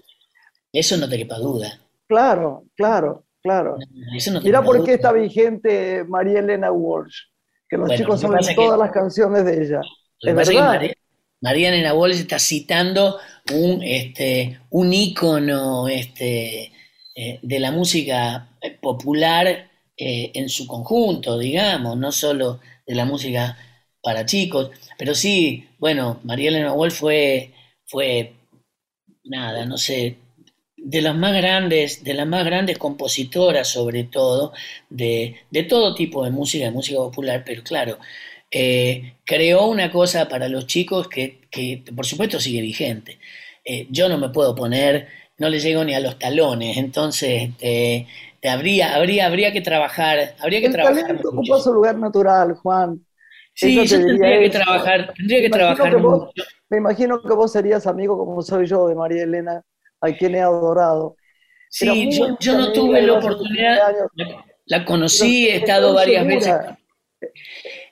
eso no te quepa duda. Claro, claro, claro. Mira por qué está vigente María Elena Walsh, que los chicos saben todas las canciones de ella. Es verdad. María, Elena Walsh está citando un, este, un ícono este, eh, de la música popular eh, en su conjunto, digamos, no solo de la música para chicos, pero sí, bueno, María Elena Walsh fue, fue, nada, no sé, de las más grandes, de las más grandes compositoras, sobre todo, de, todo tipo de música, de música popular, pero claro, eh, creó una cosa para los chicos que, por supuesto sigue vigente. Eh, yo no me puedo poner, no le llego ni a los talones, entonces eh, habría, habría, habría que trabajar, habría que El trabajar. Ocupa su lugar natural, Juan. Sí, yo tendría que trabajar, tendría que trabajar mucho. Me imagino que vos serías amigo como soy yo de María Elena a quien he adorado. Sí, yo, no tuve la oportunidad, la, conocí, he estado varias veces.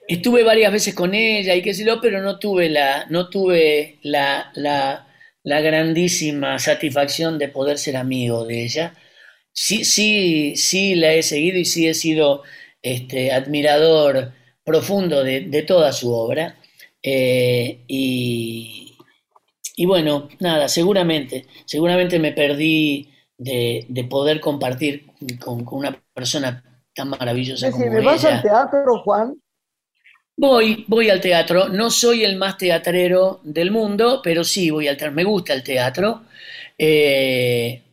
Estuve varias veces con ella y qué sé yo, pero no tuve la, no tuve la, la, la grandísima satisfacción de poder ser amigo de ella. Sí, sí, sí la he seguido y sí he sido este, admirador profundo de, toda su obra. Eh, y, y bueno, nada, seguramente, seguramente me perdí de, poder compartir con, una persona tan maravillosa como ¿Me vas al teatro, Juan? Voy, voy al teatro. No soy el más teatrero del mundo, pero sí voy al teatro. Me gusta el teatro. Eh,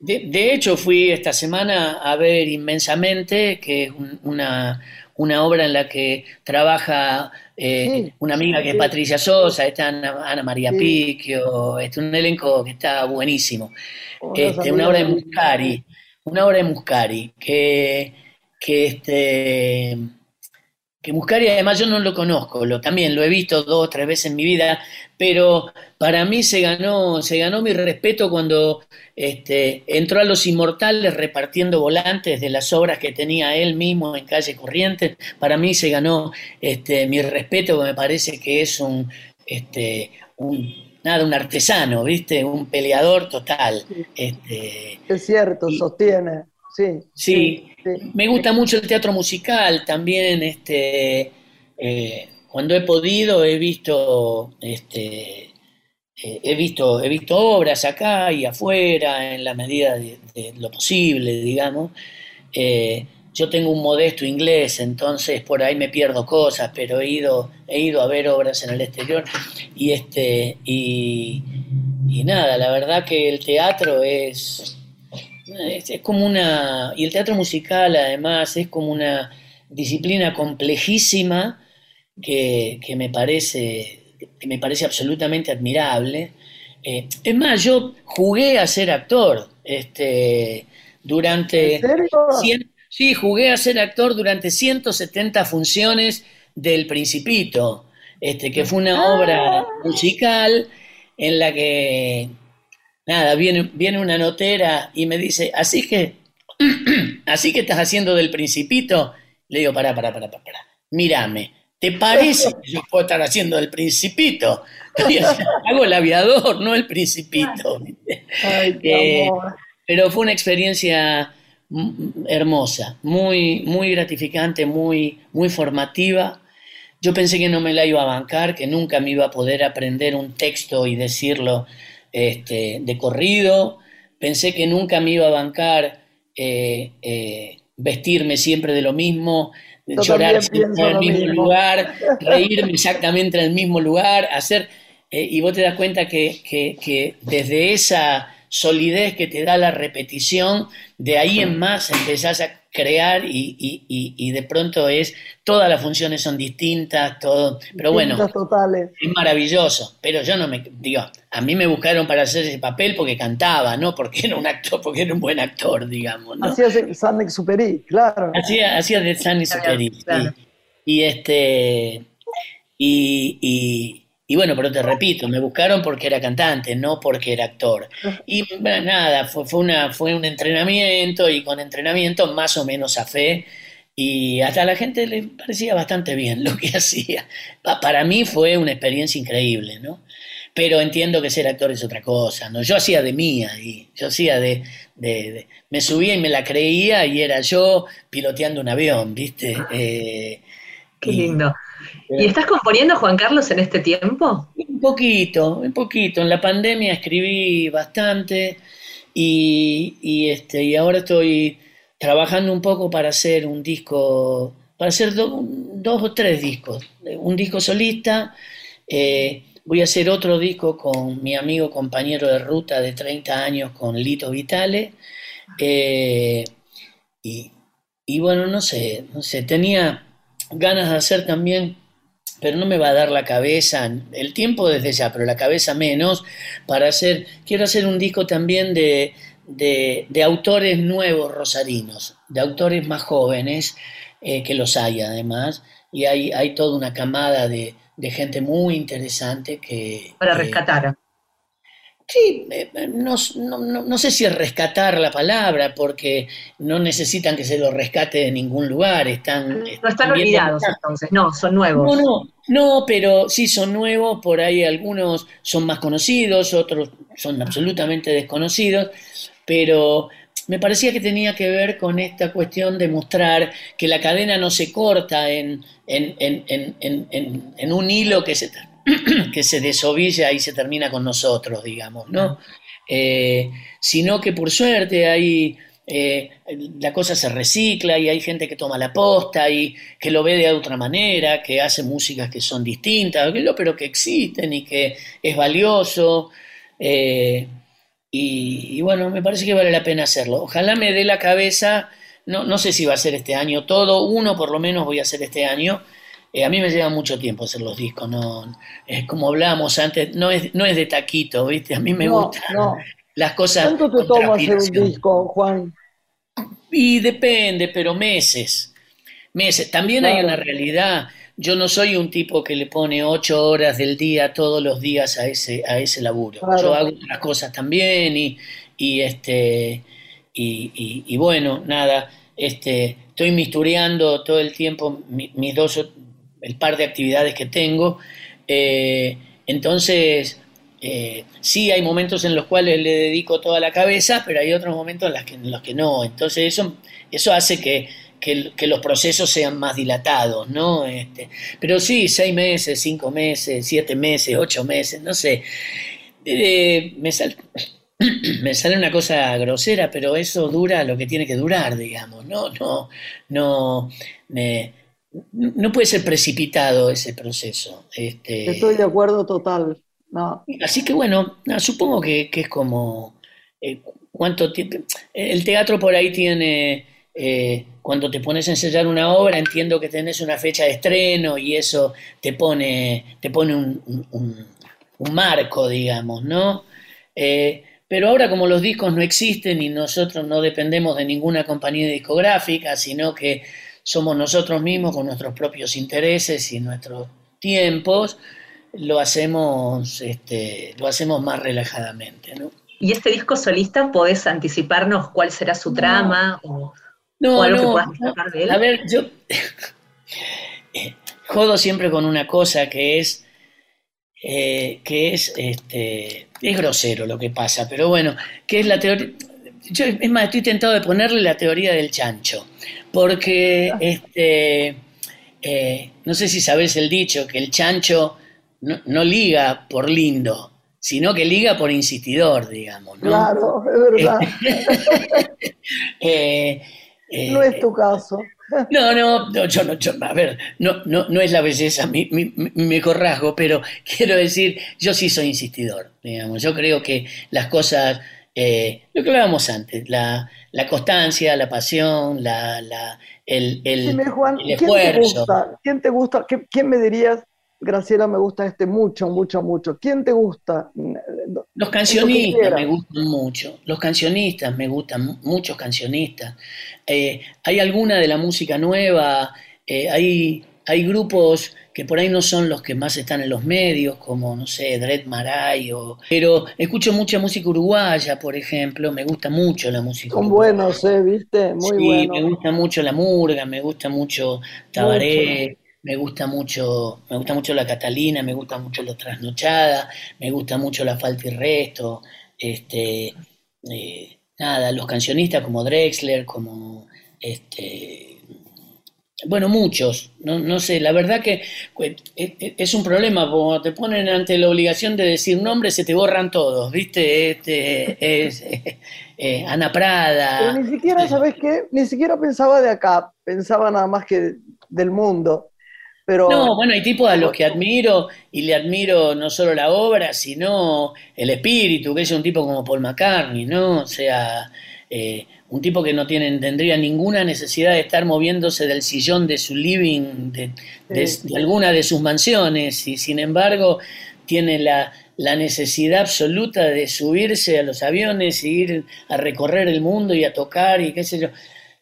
de, hecho, fui esta semana a ver Inmensamente, que es una, una obra en la que trabaja eh, una amiga que es Patricia Sosa, está Ana, María Picchio, este, un elenco que está buenísimo. Este, una obra de Muscari, una obra de Muscari, que, que este que Muscari además yo no lo conozco, lo, también lo he visto dos o tres veces en mi vida, pero para mí se ganó, se ganó mi respeto cuando este, entró a Los Inmortales repartiendo volantes de las obras que tenía él mismo en Calle Corrientes. Para mí se ganó este, mi respeto, me parece que es un, este, un, nada, un artesano, ¿viste? Un peleador total. Este, es cierto, sostiene. Sí, sí, me gusta mucho el teatro musical también. Este, eh, cuando he podido he visto, este, eh, he visto, he visto obras acá y afuera en la medida de, lo posible, digamos. Eh, yo tengo un modesto inglés, entonces por ahí me pierdo cosas, pero he ido, he ido a ver obras en el exterior y este y, y nada, la verdad que el teatro es es, como una, y el teatro musical además es como una disciplina complejísima que, me, parece, que me parece absolutamente admirable. Eh, es más, yo jugué a ser actor este, durante... sí, jugué a ser actor durante 170 funciones del Principito, este, que fue una ah. obra musical en la que nada, viene, viene una notera y me dice, así que, así que estás haciendo del principito. Le digo, pará, pará, pará, pará, mírame, ¿te parece que yo puedo estar haciendo del principito? Hago el aviador, no el principito. Eh, pero fue una experiencia hermosa, muy, muy gratificante, muy, muy formativa. Yo pensé que no me la iba a bancar, que nunca me iba a poder aprender un texto y decirlo este, de corrido, pensé que nunca me iba a bancar eh, eh, vestirme siempre de lo mismo, llorar siempre en el mismo, lugar, reírme exactamente en el mismo lugar, hacer, eh, y vos te das cuenta que, que desde esa solidez que te da la repetición, de ahí en más empezás a crear y, y, y, de pronto es, todas las funciones son distintas, todo, pero bueno, es maravilloso, pero yo no me, digo, a mí me buscaron para hacer ese papel porque cantaba, no porque era un actor, porque era un buen actor, digamos. ¿no? Hacía San Exuperi, claro. Hacía, hacía de San Exuperi, y, este, y, y bueno, pero te repito, me buscaron porque era cantante, no porque era actor. Y bueno, nada, fue, fue, una, fue un entrenamiento y con entrenamiento más o menos a fe. Y hasta a la gente le parecía bastante bien lo que hacía. Para mí fue una experiencia increíble, ¿no? Pero entiendo que ser actor es otra cosa, ¿no? Yo hacía de mía y yo hacía de, de, Me subía y me la creía y era yo piloteando un avión, ¿viste? Eh, Qué lindo. ¿Y estás componiendo, Juan Carlos, en este tiempo? Un poquito, un poquito. En la pandemia escribí bastante y, este, y ahora estoy trabajando un poco para hacer un disco, para hacer dos o tres discos. Un disco solista, eh, voy a hacer otro disco con mi amigo compañero de ruta de 30 años, con Lito Vitale. Eh, y, y bueno, no sé, no sé, tenía ganas de hacer también pero no me va a dar la cabeza, el tiempo desde ya, pero la cabeza menos, para hacer, quiero hacer un disco también de, de, autores nuevos rosarinos, de autores más jóvenes, eh, que los hay además, y hay, hay toda una camada de, de gente muy interesante que... Para rescatar. Sí, eh, no, no, sé si es rescatar la palabra, porque no necesitan que se los rescate de ningún lugar. Están, no están olvidados entonces, no, son nuevos. No, no, no, pero sí son nuevos, por ahí algunos son más conocidos, otros son absolutamente desconocidos, pero me parecía que tenía que ver con esta cuestión de mostrar que la cadena no se corta en, en, en, en un hilo que se que se desovilla y se termina con nosotros, digamos, ¿no? Eh, sino que por suerte hay, eh, la cosa se recicla y hay gente que toma la posta y que lo ve de otra manera, que hace músicas que son distintas, pero que existen y que es valioso. Eh, y, bueno, me parece que vale la pena hacerlo. Ojalá me dé la cabeza, no, no sé si va a ser este año todo, uno por lo menos voy a hacer este año, eh, a mí me lleva mucho tiempo hacer los discos, no, es como hablábamos antes, no es, no es de taquito, ¿viste? A mí me gustan las cosas. ¿Cuánto te toma hacer un disco, Juan? Y depende, pero meses. Meses. También hay una realidad. Yo no soy un tipo que le pone ocho horas del día todos los días a ese, a ese laburo. Yo hago otras cosas también y, y este y, y, bueno, nada, este, estoy mistureando todo el tiempo mis dos el par de actividades que tengo. Eh, entonces, eh, sí hay momentos en los cuales le dedico toda la cabeza, pero hay otros momentos en, que, en los que no. Entonces eso, eso hace que, los procesos sean más dilatados, ¿no? Este, pero sí, seis meses, cinco meses, siete meses, ocho meses, no sé. Eh, me, sale, me sale una cosa grosera, pero eso dura lo que tiene que durar, digamos, ¿no? No, no, no puede ser precipitado ese proceso. Este, Estoy de acuerdo total. No. Así que bueno, supongo que, es como eh, cuánto tiempo. El teatro por ahí tiene. Eh, cuando te pones a ensayar una obra, entiendo que tenés una fecha de estreno y eso te pone, te pone un, un, marco, digamos, ¿no? Eh, pero ahora como los discos no existen y nosotros no dependemos de ninguna compañía discográfica, sino que somos nosotros mismos con nuestros propios intereses y nuestros tiempos, lo hacemos, este, lo hacemos más relajadamente. ¿no? ¿Y este disco solista podés anticiparnos cuál será su trama o, algo que puedas destacar de él? A ver, yo jodo siempre con una cosa que es eh, que es este es grosero lo que pasa, pero bueno, que es la teoría yo, es más, estoy tentado de ponerle la teoría del chancho, porque este, eh, no sé si sabes el dicho, que el chancho no, liga por lindo, sino que liga por insistidor, digamos. ¿no? Claro, es verdad. Eh, eh, no es tu caso. No, no, yo no, a ver, no, no, no es la belleza mi, mi, mejor rasgo, pero quiero decir, yo sí soy insistidor, digamos, yo creo que las cosas eh, lo que hablábamos antes, la, la constancia, la pasión, la, la el, el, esfuerzo. ¿Quién te gusta? ¿Quién, me dirías, Graciela, me gusta este mucho, mucho, mucho? ¿Quién te gusta? Los cancionistas me gustan mucho, los cancionistas me gustan, muchos cancionistas. Eh, hay alguna de la música nueva, eh, hay hay grupos que por ahí no son los que más están en los medios, como, no sé, Dred Maray, o, pero escucho mucha música uruguaya, por ejemplo, me gusta mucho la música Son uruguaya. buenos, ¿eh? ¿Viste? Muy sí, me gusta mucho la murga, me gusta mucho Tabaré, me gusta mucho, me gusta mucho la Catalina, me gusta mucho la Trasnochada, me gusta mucho la Falta y Resto, este, eh, nada, los cancionistas como Drexler, como este, bueno, muchos, no, no sé, la verdad que pues, e- e- es un problema, cuando te ponen ante la obligación de decir nombres, se te borran todos, ¿viste? Este, es, eh, eh, Ana Prada. Pero ni siquiera, ¿sabes qué? Ni siquiera pensaba de acá, pensaba nada más que del mundo. Pero No, bueno, hay tipos a los que admiro y le admiro no solo la obra, sino el espíritu, que es un tipo como Paul McCartney, ¿no? O sea, eh, un tipo que no tiene, tendría ninguna necesidad de estar moviéndose del sillón de su living, de, de- Sí. de alguna de sus mansiones, y sin embargo tiene la, la necesidad absoluta de subirse a los aviones e ir a recorrer el mundo y a tocar y qué sé yo.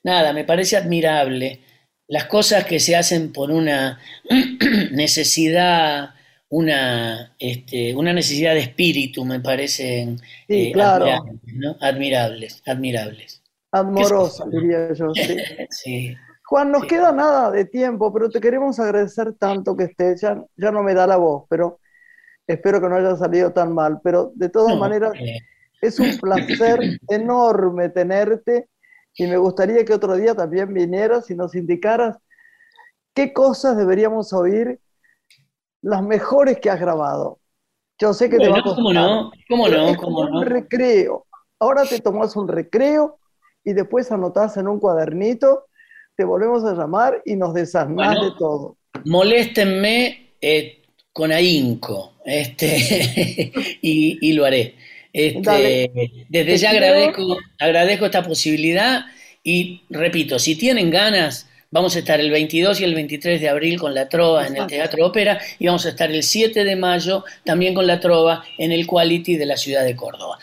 Nada, me parece admirable las cosas que se hacen por una necesidad, una, este, una necesidad de espíritu, me parecen Sí, eh, claro. admirables, ¿no? Admirables, admirables. Amorosa, diría yo. sí. Sí. Juan, nos Sí. queda nada de tiempo, pero te queremos agradecer tanto que estés. Ya, ya no me da la voz, pero espero que no haya salido tan mal. Pero de todas No, maneras, eh, es un placer enorme tenerte y me gustaría que otro día también vinieras y nos indicaras qué cosas deberíamos oír, las mejores que has grabado. Yo sé que te va a bueno, ¿cómo costar, no? ¿Cómo no? ¿Cómo un no? recreo. Ahora te tomas un recreo y después anotás en un cuadernito, te volvemos a llamar y nos Bueno. de todo. Moléstenme eh, con ahínco, este, y, y lo haré. Este, desde ya agradezco, agradezco esta posibilidad y repito, si tienen ganas, vamos a estar el 22 y el 23 de abril con la Trova en el Teatro Ópera y vamos a estar el 7 de mayo también con la Trova en el Quality de la ciudad de Córdoba.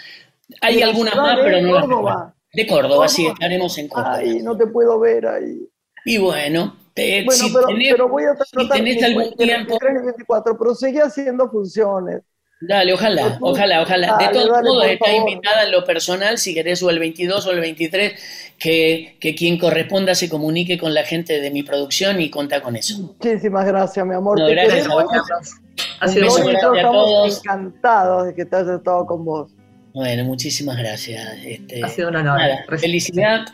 Hay ¿De la algunas más, pero no Córdoba? De Córdoba, sí, estaremos en Córdoba. Ay, no te puedo ver ahí. Y bueno, te- Bueno, si pero, tenés- pero voy a si tratar tenés de algún 23 tiempo, y 24, pero seguí haciendo funciones. Dale, ojalá, ojalá, ojalá. De Dale, todos dale, modos, está invitada en lo personal, si querés, o el 22 o el 23, que, que quien corresponda se comunique con la gente de mi producción y conta con eso. Muchísimas gracias, mi amor. No, gracias, Carlos. Ha sido a estamos todos. encantados de que te hayas estado con vos. Bueno, muchísimas gracias. Este, Ha sido un honor. nada, felicidad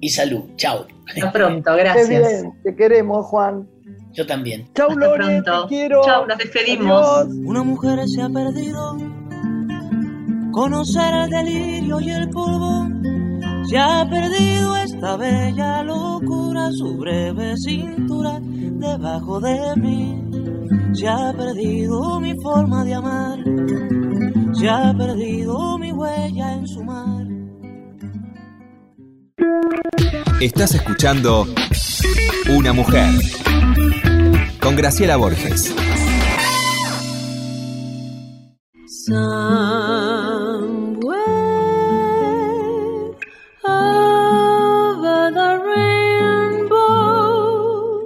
y salud. Chao. Hasta pronto, Qué gracias. bien, te queremos, Juan. Yo también. Chau, Hasta Lore, pronto. te quiero. Chau, nos despedimos. Adiós. Una mujer se ha perdido. Conocer el delirio y el polvo. Se ha perdido esta bella locura, su breve cintura debajo de mí. Se ha perdido mi forma de amar. Se ha perdido mi huella en su mar. Estás escuchando Una mujer con Graciela Borges. Somewhere over the rainbow.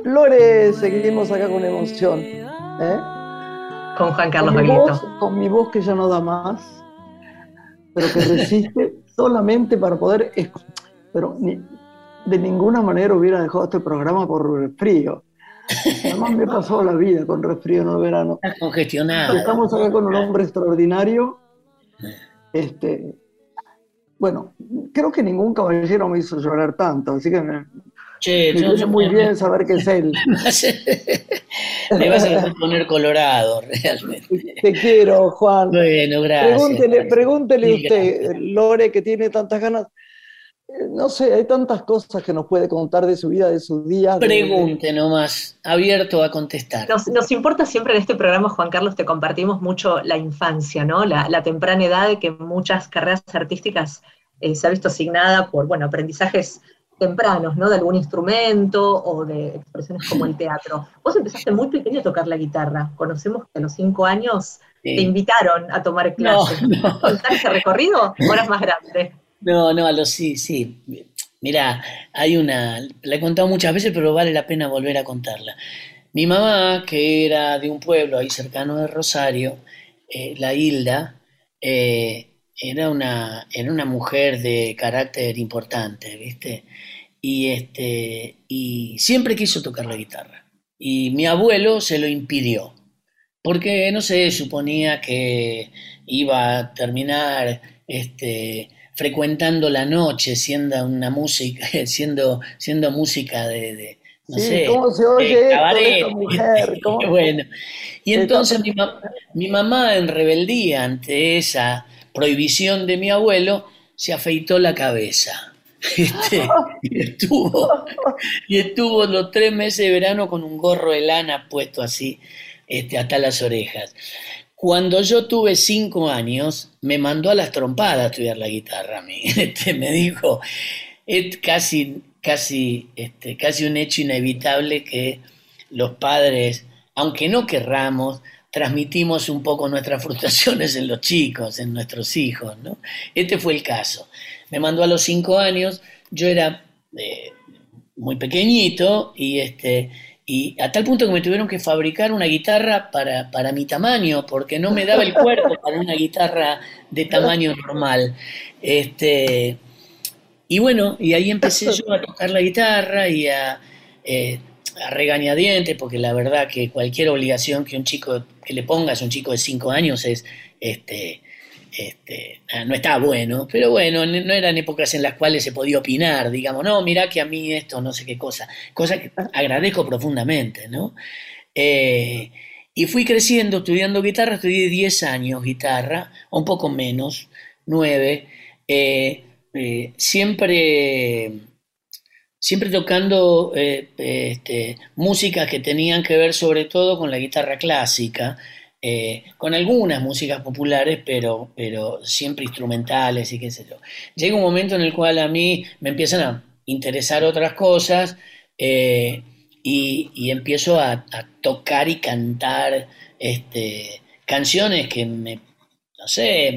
Lore, seguimos acá con emoción. ¿eh? Con Juan Carlos con, mi Baglietto. voz, con mi voz que ya no da más, pero que resiste solamente para poder. Pero ni- de ninguna manera hubiera dejado este programa por resfrío. Además me pasó la vida con resfrío en el verano. Estás congestionado. Estamos acá con un hombre extraordinario. Este, bueno, creo que ningún caballero me hizo llorar tanto, así que me, Che, me yo- viene yo- muy bien saber que es él. Me vas a poner colorado, realmente. Te quiero, Juan. Bueno, gracias. Pregúntele, pregúntele Sí, usted, gracias. Lore, que tiene tantas ganas. Eh, No sé, hay tantas cosas que nos puede contar de su vida, de sus días. de- Pregunte nomás, abierto a contestar. Nos, nos importa siempre en este programa, Juan Carlos, te compartimos mucho la infancia, ¿no? La, la temprana edad que en muchas carreras artísticas eh, se ha visto asignada por, bueno, aprendizajes tempranos, ¿no? De algún instrumento o de expresiones como el teatro. Vos empezaste muy pequeño a tocar la guitarra. Conocemos que a los cinco años Sí. te invitaron a tomar clases. no. ¿Contar ese recorrido? ¿O eras más grande? No, no, a los sí, sí. Mirá, hay una, la he contado muchas veces, pero vale la pena volver a contarla. mi mamá, que era de un pueblo ahí cercano de Rosario, eh, la Hilda, eh, era, una, era una mujer de carácter importante, ¿viste? Y, este, y siempre quiso tocar la guitarra. Y mi abuelo se lo impidió, porque, no sé, suponía que iba a terminar este, frecuentando la noche, siendo una música, siendo, siendo música de, no sé, ¿cómo se oye cabaret. mujer? bueno, y entonces mi, mi, mamá en rebeldía ante esa prohibición de mi abuelo se afeitó la cabeza. Este, y, estuvo, y estuvo los tres meses de verano con un gorro de lana puesto así este, hasta las orejas. Cuando yo tuve cinco años, me mandó a las trompadas a estudiar la guitarra a mí. Este, me dijo, es casi, casi, este, casi un hecho inevitable que los padres, aunque no querramos, transmitimos un poco nuestras frustraciones en los chicos, en nuestros hijos. ¿no? Este fue el caso. Me mandó a los cinco años, yo era eh, muy pequeñito y este y a tal punto que me tuvieron que fabricar una guitarra para, para, mi tamaño, porque no me daba el cuerpo para una guitarra de tamaño normal. Este, y bueno, y ahí empecé yo a tocar la guitarra y a, eh, a regañadientes, porque la verdad que cualquier obligación que un chico, que le pongas a un chico de 5 años es, este, este, ah, no está bueno, pero bueno, no eran épocas en las cuales se podía opinar, digamos, no, mira que a mí esto, no sé qué cosa, cosa que agradezco profundamente, ¿no? Eh, y fui creciendo, estudiando guitarra, estudié 10 años guitarra, un poco menos, 9, eh, eh, siempre, siempre tocando este, músicas que tenían que ver sobre todo con la guitarra clásica, eh, con algunas músicas populares, pero, pero siempre instrumentales y qué sé yo. Llega un momento en el cual a mí me empiezan a interesar otras cosas eh, y, empiezo a, tocar y cantar este, canciones que me, no sé,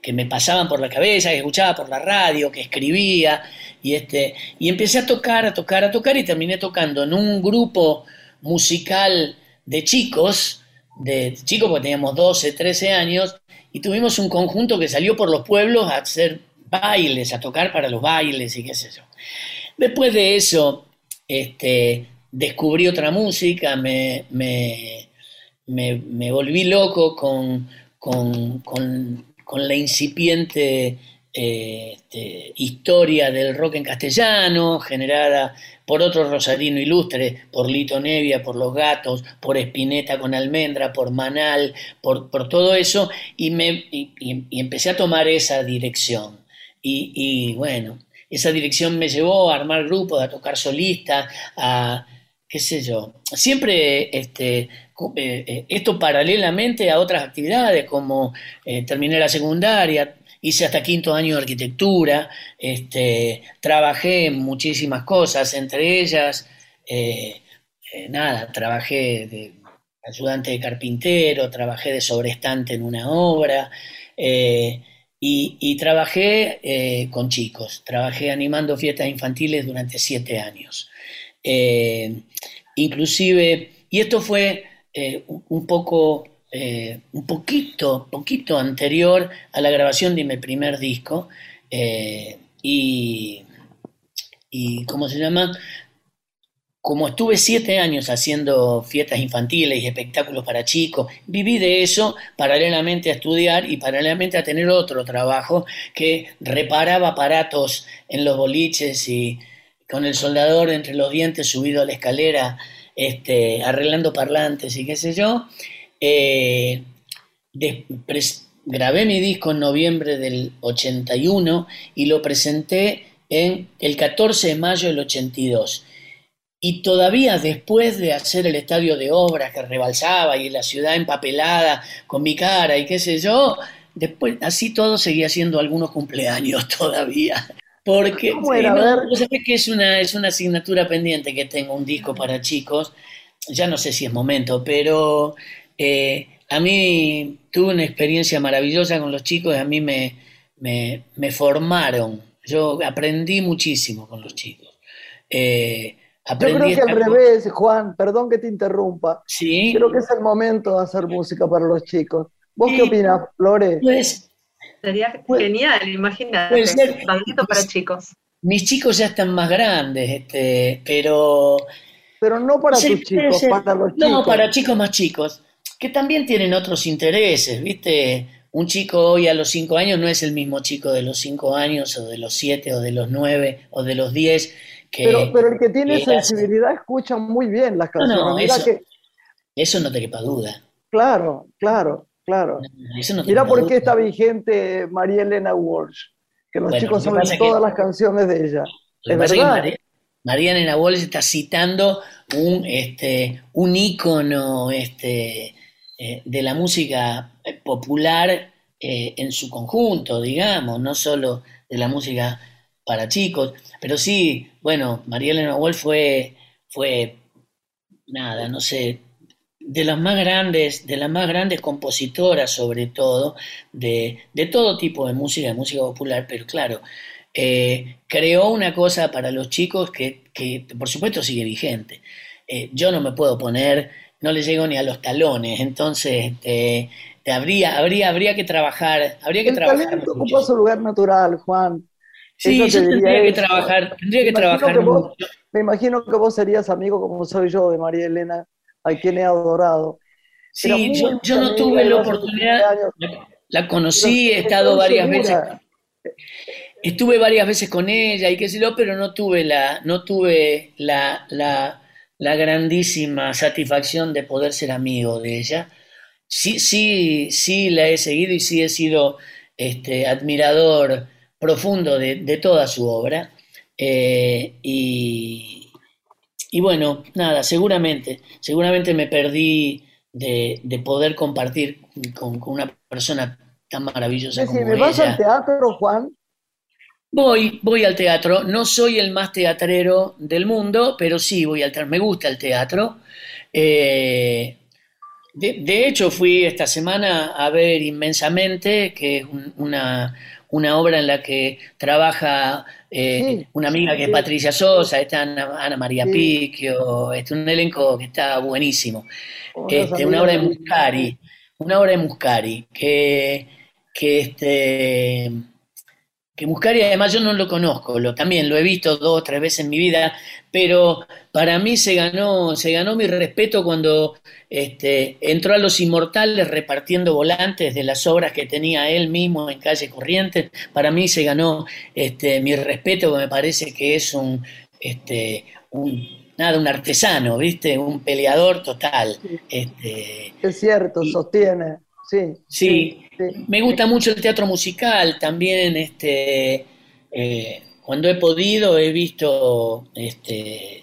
que me pasaban por la cabeza, que escuchaba por la radio, que escribía, y, este, y empecé a tocar, a tocar, a tocar, y terminé tocando en un grupo musical de chicos, de chicos, porque teníamos 12, 13 años, y tuvimos un conjunto que salió por los pueblos a hacer bailes, a tocar para los bailes y qué sé yo. Después de eso, este, descubrí otra música, me, me, me, volví loco con, con, con, con la incipiente eh, este, historia del rock en castellano, generada por otro rosarino ilustre, por Lito Nevia, por Los Gatos, por Espineta con Almendra, por Manal, por, todo eso, y, me, empecé a tomar esa dirección. Y, bueno, esa dirección me llevó a armar grupos, a tocar solistas, a qué sé yo, siempre este, eh, eh, esto paralelamente a otras actividades como terminé la secundaria, hice hasta quinto año de arquitectura, este, trabajé en muchísimas cosas, entre ellas, eh, eh, nada, trabajé de ayudante de carpintero, trabajé de sobrestante en una obra eh, y, trabajé con chicos, trabajé animando fiestas infantiles durante siete años. inclusive, y esto fue un poco eh, un poquito, poquito anterior a la grabación de mi primer disco. Eh, y, y, ¿cómo se llama? Como estuve siete años haciendo fiestas infantiles y espectáculos para chicos, viví de eso paralelamente a estudiar y paralelamente a tener otro trabajo que reparaba aparatos en los boliches y con el soldador entre los dientes subido a la escalera, este, arreglando parlantes y qué sé yo. Eh, grabé mi disco en noviembre del 81 y lo presenté en el 14 de mayo del 82. Y todavía después de hacer el estadio de obras que rebalsaba y la ciudad empapelada con mi cara y qué sé yo, después así todo seguía siendo algunos cumpleaños todavía. Porque que es una, es una asignatura pendiente que tengo un disco para chicos, ya no sé si es momento, pero eh, a mí tuve una experiencia maravillosa con los chicos, a mí me, me, formaron, yo aprendí muchísimo con los chicos. Eh, aprendí Yo creo que al revés, Juan, perdón que te interrumpa. Sí, Creo que es el momento de hacer música para los chicos. ¿Vos Sí. qué opinas, Flores? pues Sería Puede- genial, imagínate. puede ser. Bailito para chicos. mis chicos ya están más grandes, este, pero Pero no para tus chicos, ser. para los chicos. No, para chicos más chicos, que también tienen otros intereses, ¿viste? Un chico hoy a los 5 años no es el mismo chico de los 5 años, o de los 7, o de los 9, o de los 10, que Pero, pero el que tiene que hace- sensibilidad escucha muy bien las No, no, canciones. Eso- que, eso no te quepa duda. claro, claro, claro. Eso no te Mira por duda. qué está vigente María Elena Walsh, que los Bueno, chicos saben que- todas las canciones de ella. Es verdad. María, María Elena Walsh está citando un, este, un ícono este, eh, de la música eh, popular eh, en su conjunto, digamos, no solo de la música para chicos, pero sí, bueno, María Elena Walsh fue, fue nada, no sé, de las más grandes, de las más grandes compositoras, sobre todo, de, de todo tipo de música, de música popular, pero claro, creó una cosa para los chicos que, que, por supuesto sigue vigente. Yo no me puedo poner, no le llego ni a los talones, entonces eh, te habría, habría, habría que trabajar, habría que El trabajar talento ocupa su lugar natural, Juan. Sí, yo tendría que trabajar, tendría que trabajar que. Me imagino que vos serías amigo como soy yo de María Elena, a quien he adorado. Era Sí, yo, yo no tuve la oportunidad, la, la conocí, he estado varias veces, estuve varias veces con ella y qué sé yo, pero no tuve la, no tuve la, la, la grandísima satisfacción de poder ser amigo de ella. Sí, sí, sí la he seguido y sí he sido este, admirador profundo de, de toda su obra. Eh, y, y bueno, nada, seguramente, seguramente me perdí de, de poder compartir con, con una persona tan maravillosa como Decime, ¿vas ella. al teatro, Juan? Voy, voy al teatro. No soy el más teatrero del mundo, pero sí voy al teatro. Me gusta el teatro. Eh, de, de hecho, fui esta semana a ver Inmensamente, que es un- una, una obra en la que trabaja eh, Sí, una amiga que es. Patricia Sosa, está Ana, Ana María Sí. Picchio, este, un elenco que está buenísimo. Unas Este, una obra de Muscari, una obra de Muscari, que, que este que Muscari además yo no lo conozco, lo, también lo he visto dos o tres veces en mi vida, pero para mí se ganó, se ganó mi respeto cuando este, entró a Los Inmortales repartiendo volantes de las obras que tenía él mismo en Calle Corrientes. Para mí se ganó este, mi respeto, porque me parece que es un, este, un, nada, un artesano, ¿viste? Un peleador total. Este, Es cierto, Y- sostiene. Sí, Sí, sí. me gusta mucho el teatro musical también. Este, eh, cuando he podido he visto, este,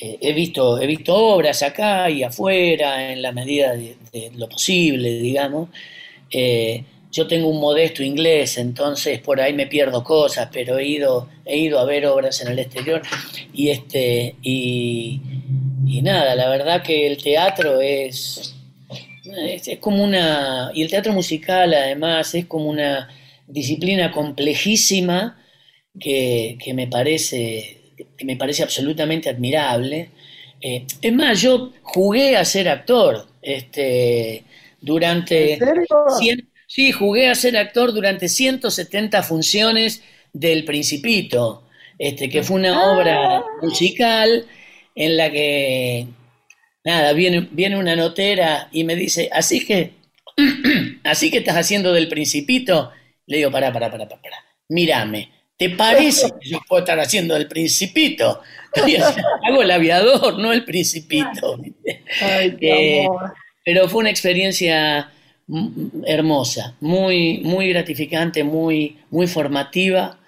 eh, he visto, he visto obras acá y afuera en la medida de, de lo posible, digamos. Eh, yo tengo un modesto inglés, entonces por ahí me pierdo cosas, pero he ido, he ido a ver obras en el exterior y este y, y nada, la verdad que el teatro es es, es como una, y el teatro musical además es como una disciplina complejísima que, que me, parece, que me parece absolutamente admirable. Eh, es más, yo jugué a ser actor este, durante... Sí, jugué a ser actor durante 170 funciones del Principito, este, que fue una obra musical en la que Nada, viene, viene una notera y me dice, así que, así que estás haciendo del principito. Le digo, pará, pará, pará, pará. Mírame, ¿te parece que yo puedo estar haciendo del principito? Hago el aviador, no el principito. Ay, qué Eh, amor. Pero fue una experiencia mm, hermosa, muy, muy gratificante, muy, muy formativa.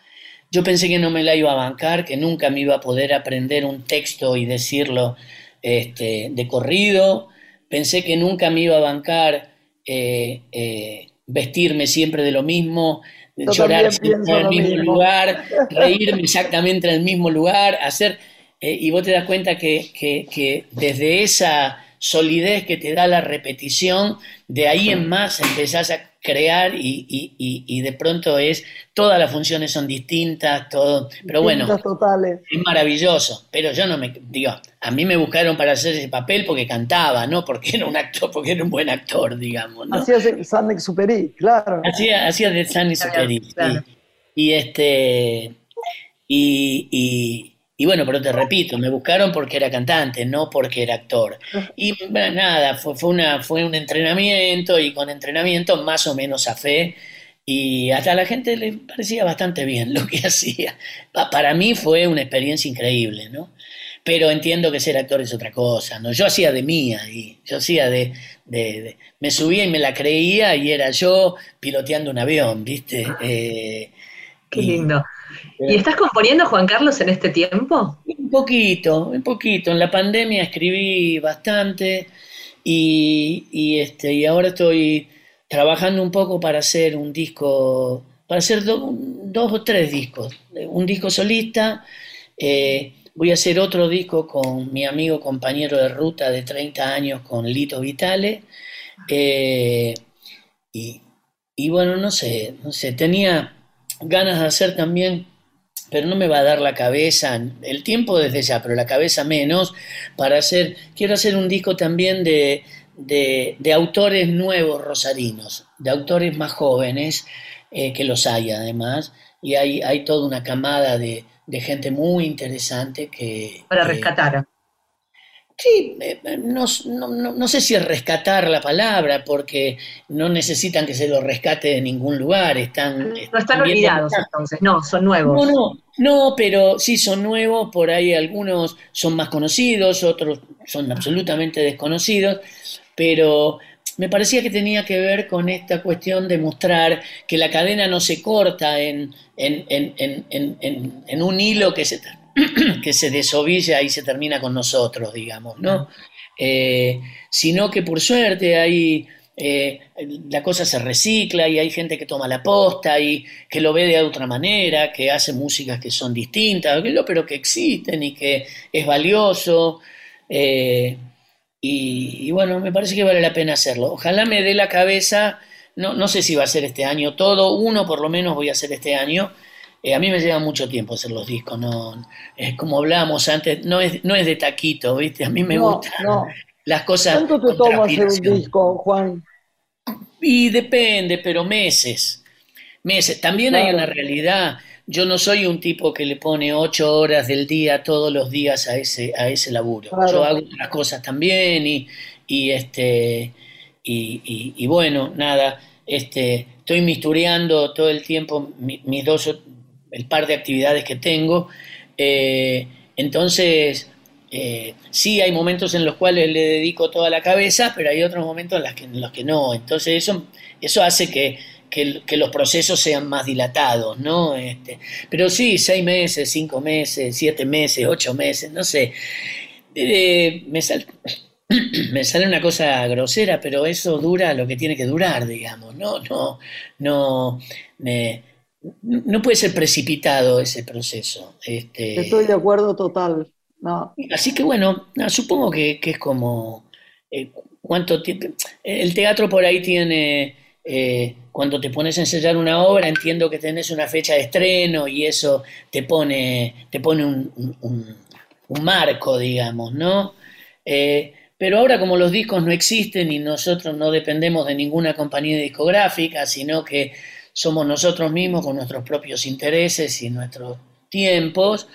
Yo pensé que no me la iba a bancar, que nunca me iba a poder aprender un texto y decirlo este, de corrido. Pensé que nunca me iba a bancar eh, eh, vestirme siempre de lo mismo, Yo llorar siempre en el mismo mismo. lugar, reírme exactamente en el mismo lugar, hacer, eh, y vos te das cuenta que, que- que desde, esa, solidez que te da la repetición, de ahí en más empezás a crear y, y, y, de pronto es, todas las funciones son distintas, todo, pero bueno, totales. es maravilloso, pero yo no me, digo, a mí me buscaron para hacer ese papel porque cantaba, no porque era un actor, porque era un buen actor, digamos. ¿no? Hacía San Exupéry, claro. Hacía, hacía de San Exupéry, Claro. y, y este, y, y, bueno, pero te repito, me buscaron porque era cantante, no porque era actor. Y bueno, nada, fue, fue, una, fue un entrenamiento y con entrenamiento más o menos a fe. Y hasta a la gente le parecía bastante bien lo que hacía. Pa- Para mí fue una experiencia increíble, ¿no? Pero entiendo que ser actor es otra cosa, ¿no? Yo hacía de mía y yo hacía de, de- de- me subía y me la creía y era yo piloteando un avión, ¿viste? Eh, Qué lindo. ¿Y estás componiendo, Juan Carlos, en este tiempo? Un poquito, un poquito. En la pandemia escribí bastante y, y, este, y ahora estoy trabajando un poco para hacer un disco, para hacer do- dos o tres discos. Un disco solista, eh, voy a hacer otro disco con mi amigo compañero de ruta de 30 años, con Lito Vitale. eh, y, y bueno, no sé, no sé, tenía ganas de hacer también pero no me va a dar la cabeza, el tiempo desde ya, pero la cabeza menos, para hacer, quiero hacer un disco también de, de, de autores nuevos rosarinos, de autores más jóvenes, eh, que los hay además, y hay, hay toda una camada de, de gente muy interesante que... Para que- rescatar. Sí, eh, no, no- no- no sé si es rescatar la palabra, porque no necesitan que se los rescate de ningún lugar, están... No están bien olvidados entonces, no, son nuevos. No, no, no, pero sí son nuevos, por ahí algunos son más conocidos, otros son absolutamente desconocidos, pero me parecía que tenía que ver con esta cuestión de mostrar que la cadena no se corta en, en, en, en, en, en- en un hilo que se, que se desovilla y se termina con nosotros, digamos, ¿no? Eh, sino que por suerte hay... eh, la cosa se recicla y hay gente que toma la posta y que lo ve de otra manera, que hace músicas que son distintas, pero que existen y que es valioso. eh, y, y bueno, me parece que vale la pena hacerlo. Ojalá me dé la cabeza, no, no sé si va a ser este año todo, uno por lo menos voy a hacer este año. Eh, a mí me lleva mucho tiempo hacer los discos, no, es como hablábamos antes, no es, no es de taquito, ¿viste? A mí me No, gustan no. las cosas ¿Cuánto te toma hacer un disco, Juan? Y depende, pero meses. Meses. También hay una realidad. Yo no soy un tipo que le pone ocho horas del día todos los días a ese, a ese laburo. Claro. Yo hago otras cosas también y, y este y, y- y bueno, nada, este, estoy mistureando todo el tiempo mi- mis dos, el par de actividades que tengo. Eh, entonces, eh, sí hay momentos en los cuales le dedico toda la cabeza, pero hay otros momentos en los que, en los que no. Entonces eso, eso hace que, que- los procesos sean más dilatados, ¿no? Este, pero sí, seis meses, cinco meses, siete meses, ocho meses, no sé. Eh, me, sal- me sale una cosa grosera, pero eso dura lo que tiene que durar, digamos. No, no, no, no puede ser precipitado ese proceso. Este, Estoy de acuerdo total. No, Así que bueno, no, supongo que, que es como eh, cuánto tiempo. El teatro por ahí tiene, eh, cuando te pones a ensayar una obra, entiendo que tenés una fecha de estreno y eso te pone, te pone un, un- un- un marco, digamos, ¿no? Eh, pero ahora como los discos no existen y nosotros no dependemos de ninguna compañía discográfica, sino que somos nosotros mismos con nuestros propios intereses y nuestros tiempos,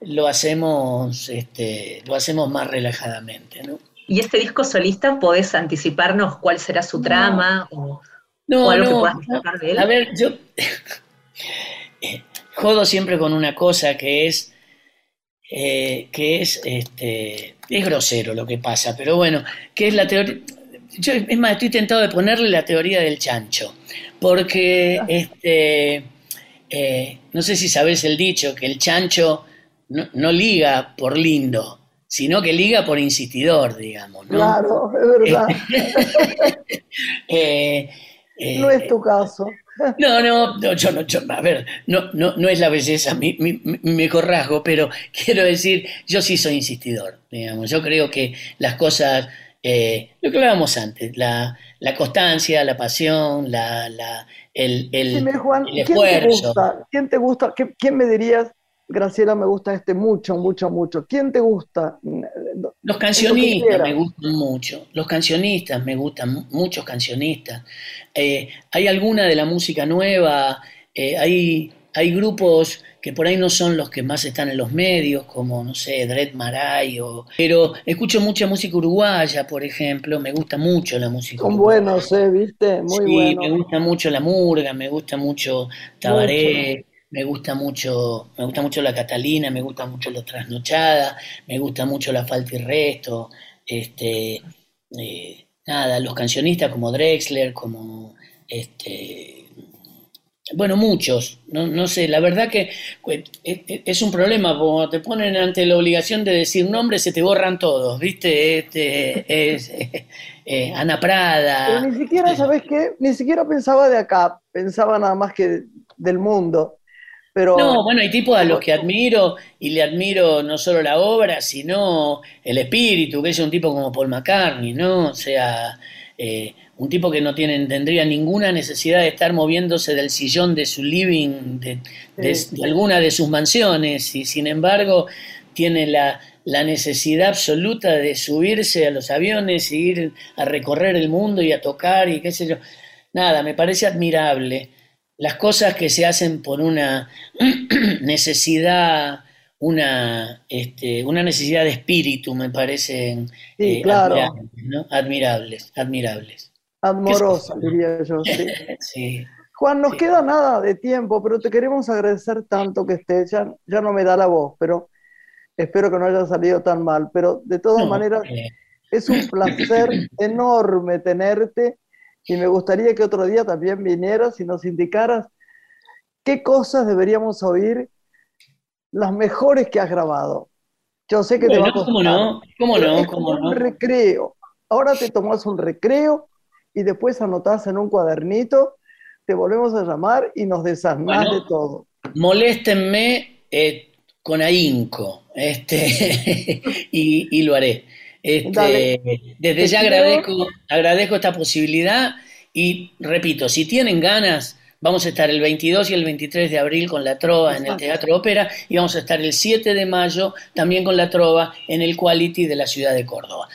lo hacemos, este, lo hacemos más relajadamente, ¿no? ¿Y este disco solista podés anticiparnos cuál será su trama o, No, o algo que puedas destacar de él? A ver, yo jodo siempre con una cosa que es eh, que es este es grosero lo que pasa, pero bueno, que es la teoría. Yo, es más, estoy tentado de ponerle la teoría del chancho, porque este eh, no sé si sabes el dicho que el chancho no, no liga por lindo, sino que liga por insistidor, digamos, ¿no? claro, es verdad. Eh, eh, No es tu caso. no, no, no, yo no, yo- a ver, no, no, no es la belleza mi, mi, mi mejor rasgo, pero quiero decir, yo sí soy insistidor, digamos, yo creo que las cosas eh, lo que hablábamos antes, la, la constancia, la pasión, la, la, el, el, Dime, Juan, el ¿quién te gusta? ¿Quién te gusta? ¿Qué- ¿Quién me dirías, Graciela, me gusta este mucho, mucho, mucho? ¿Quién te gusta? Los cancionistas me gustan mucho, los cancionistas me gustan, mu- muchos cancionistas. Eh, hay alguna de la música nueva, eh, hay, hay grupos que por ahí no son los que más están en los medios, como, no sé, Dred Maray, o, pero escucho mucha música uruguaya, por ejemplo, me gusta mucho la música Son uruguaya. buenos, ¿eh? ¿Viste? Muy Sí, me gusta mucho la murga, me gusta mucho Tabaré, me gusta mucho, me gusta mucho la Catalina, me gusta mucho la Trasnochada, me gusta mucho la Falta y Resto, este, eh, nada, los cancionistas como Drexler, como este, bueno, muchos, no, no sé, la verdad que que es- es un problema, cuando te ponen ante la obligación de decir nombres, se te borran todos, ¿viste? Este, es, eh, Ana Prada. Pero ni siquiera, ¿sabes qué? Ni siquiera pensaba de acá, pensaba nada más que del mundo. Pero No, bueno, hay tipos a los que admiro y le admiro no solo la obra, sino el espíritu, que es un tipo como Paul McCartney, ¿no? O sea, eh, un tipo que no tiene, tendría ninguna necesidad de estar moviéndose del sillón de su living, de, de- Sí. de alguna de sus mansiones, y sin embargo tiene la, la necesidad absoluta de subirse a los aviones e ir a recorrer el mundo y a tocar y qué sé yo. Nada, me parece admirable las cosas que se hacen por una necesidad, una, este, una necesidad de espíritu, me parecen Sí, eh, claro. admirables, ¿no? Admirables, admirables. Amorosa, diría yo. sí. Sí. Juan, nos Sí. queda nada de tiempo, pero te queremos agradecer tanto que estés. Ya, ya no me da la voz, pero espero que no haya salido tan mal. Pero de todas No, maneras, eh, es un placer enorme tenerte y me gustaría que otro día también vinieras y nos indicaras qué cosas deberíamos oír, las mejores que has grabado. Yo sé que te va a costar. ¿cómo no? ¿Cómo no? ¿Cómo no? un recreo. Ahora te tomas un recreo y después anotás en un cuadernito, te volvemos a llamar y nos Bueno. de todo. Moléstenme eh, con ahínco, este, y, y lo haré. Este, desde ya agradezco, agradezco esta posibilidad y repito, si tienen ganas, vamos a estar el 22 y el 23 de abril con la Trova en el. Teatro Ópera y vamos a estar el 7 de mayo también con la Trova en el Quality de la ciudad de Córdoba.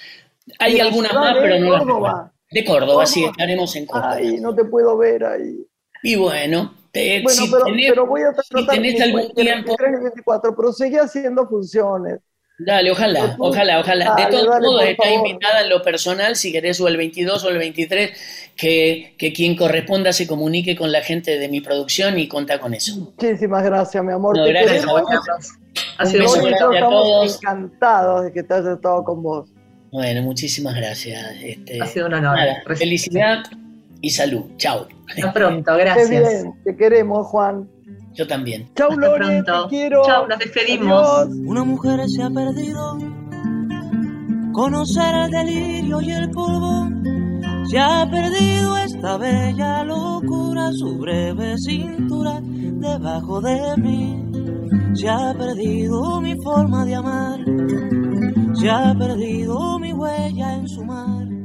Hay algunas más, pero no las Córdoba. recuerdo. De Córdoba, sí, estaremos en Córdoba. Ay, no te puedo ver ahí. Y bueno, te- Bueno, si pero, tenés- pero voy a si tratar tenés mis algún 23 tiempo, y 24, pero seguí haciendo funciones. Dale, ojalá, ojalá, ojalá. De Dale, todos dale, modos, está favor. invitada en lo personal, si querés, o el 22 o el 23, que, que quien corresponda se comunique con la gente de mi producción y cuenta con eso. Muchísimas gracias, mi amor. No, te gracias a vos. Un beso grande a estamos todos. encantados de que te hayas estado con vos. Bueno, muchísimas gracias. Este, Ha sido un honor. nada, felicidad y salud. Chao. Hasta pronto, Qué gracias. bien, te queremos, Juan. Yo también. Chau, Hasta Lore, pronto. te quiero. Chau, nos despedimos. Adiós. Una mujer se ha perdido. Conocer el delirio y el polvo. Se ha perdido esta bella locura, su breve cintura debajo de mí. Se ha perdido mi forma de amar. Se ha perdido mi huella en su mar.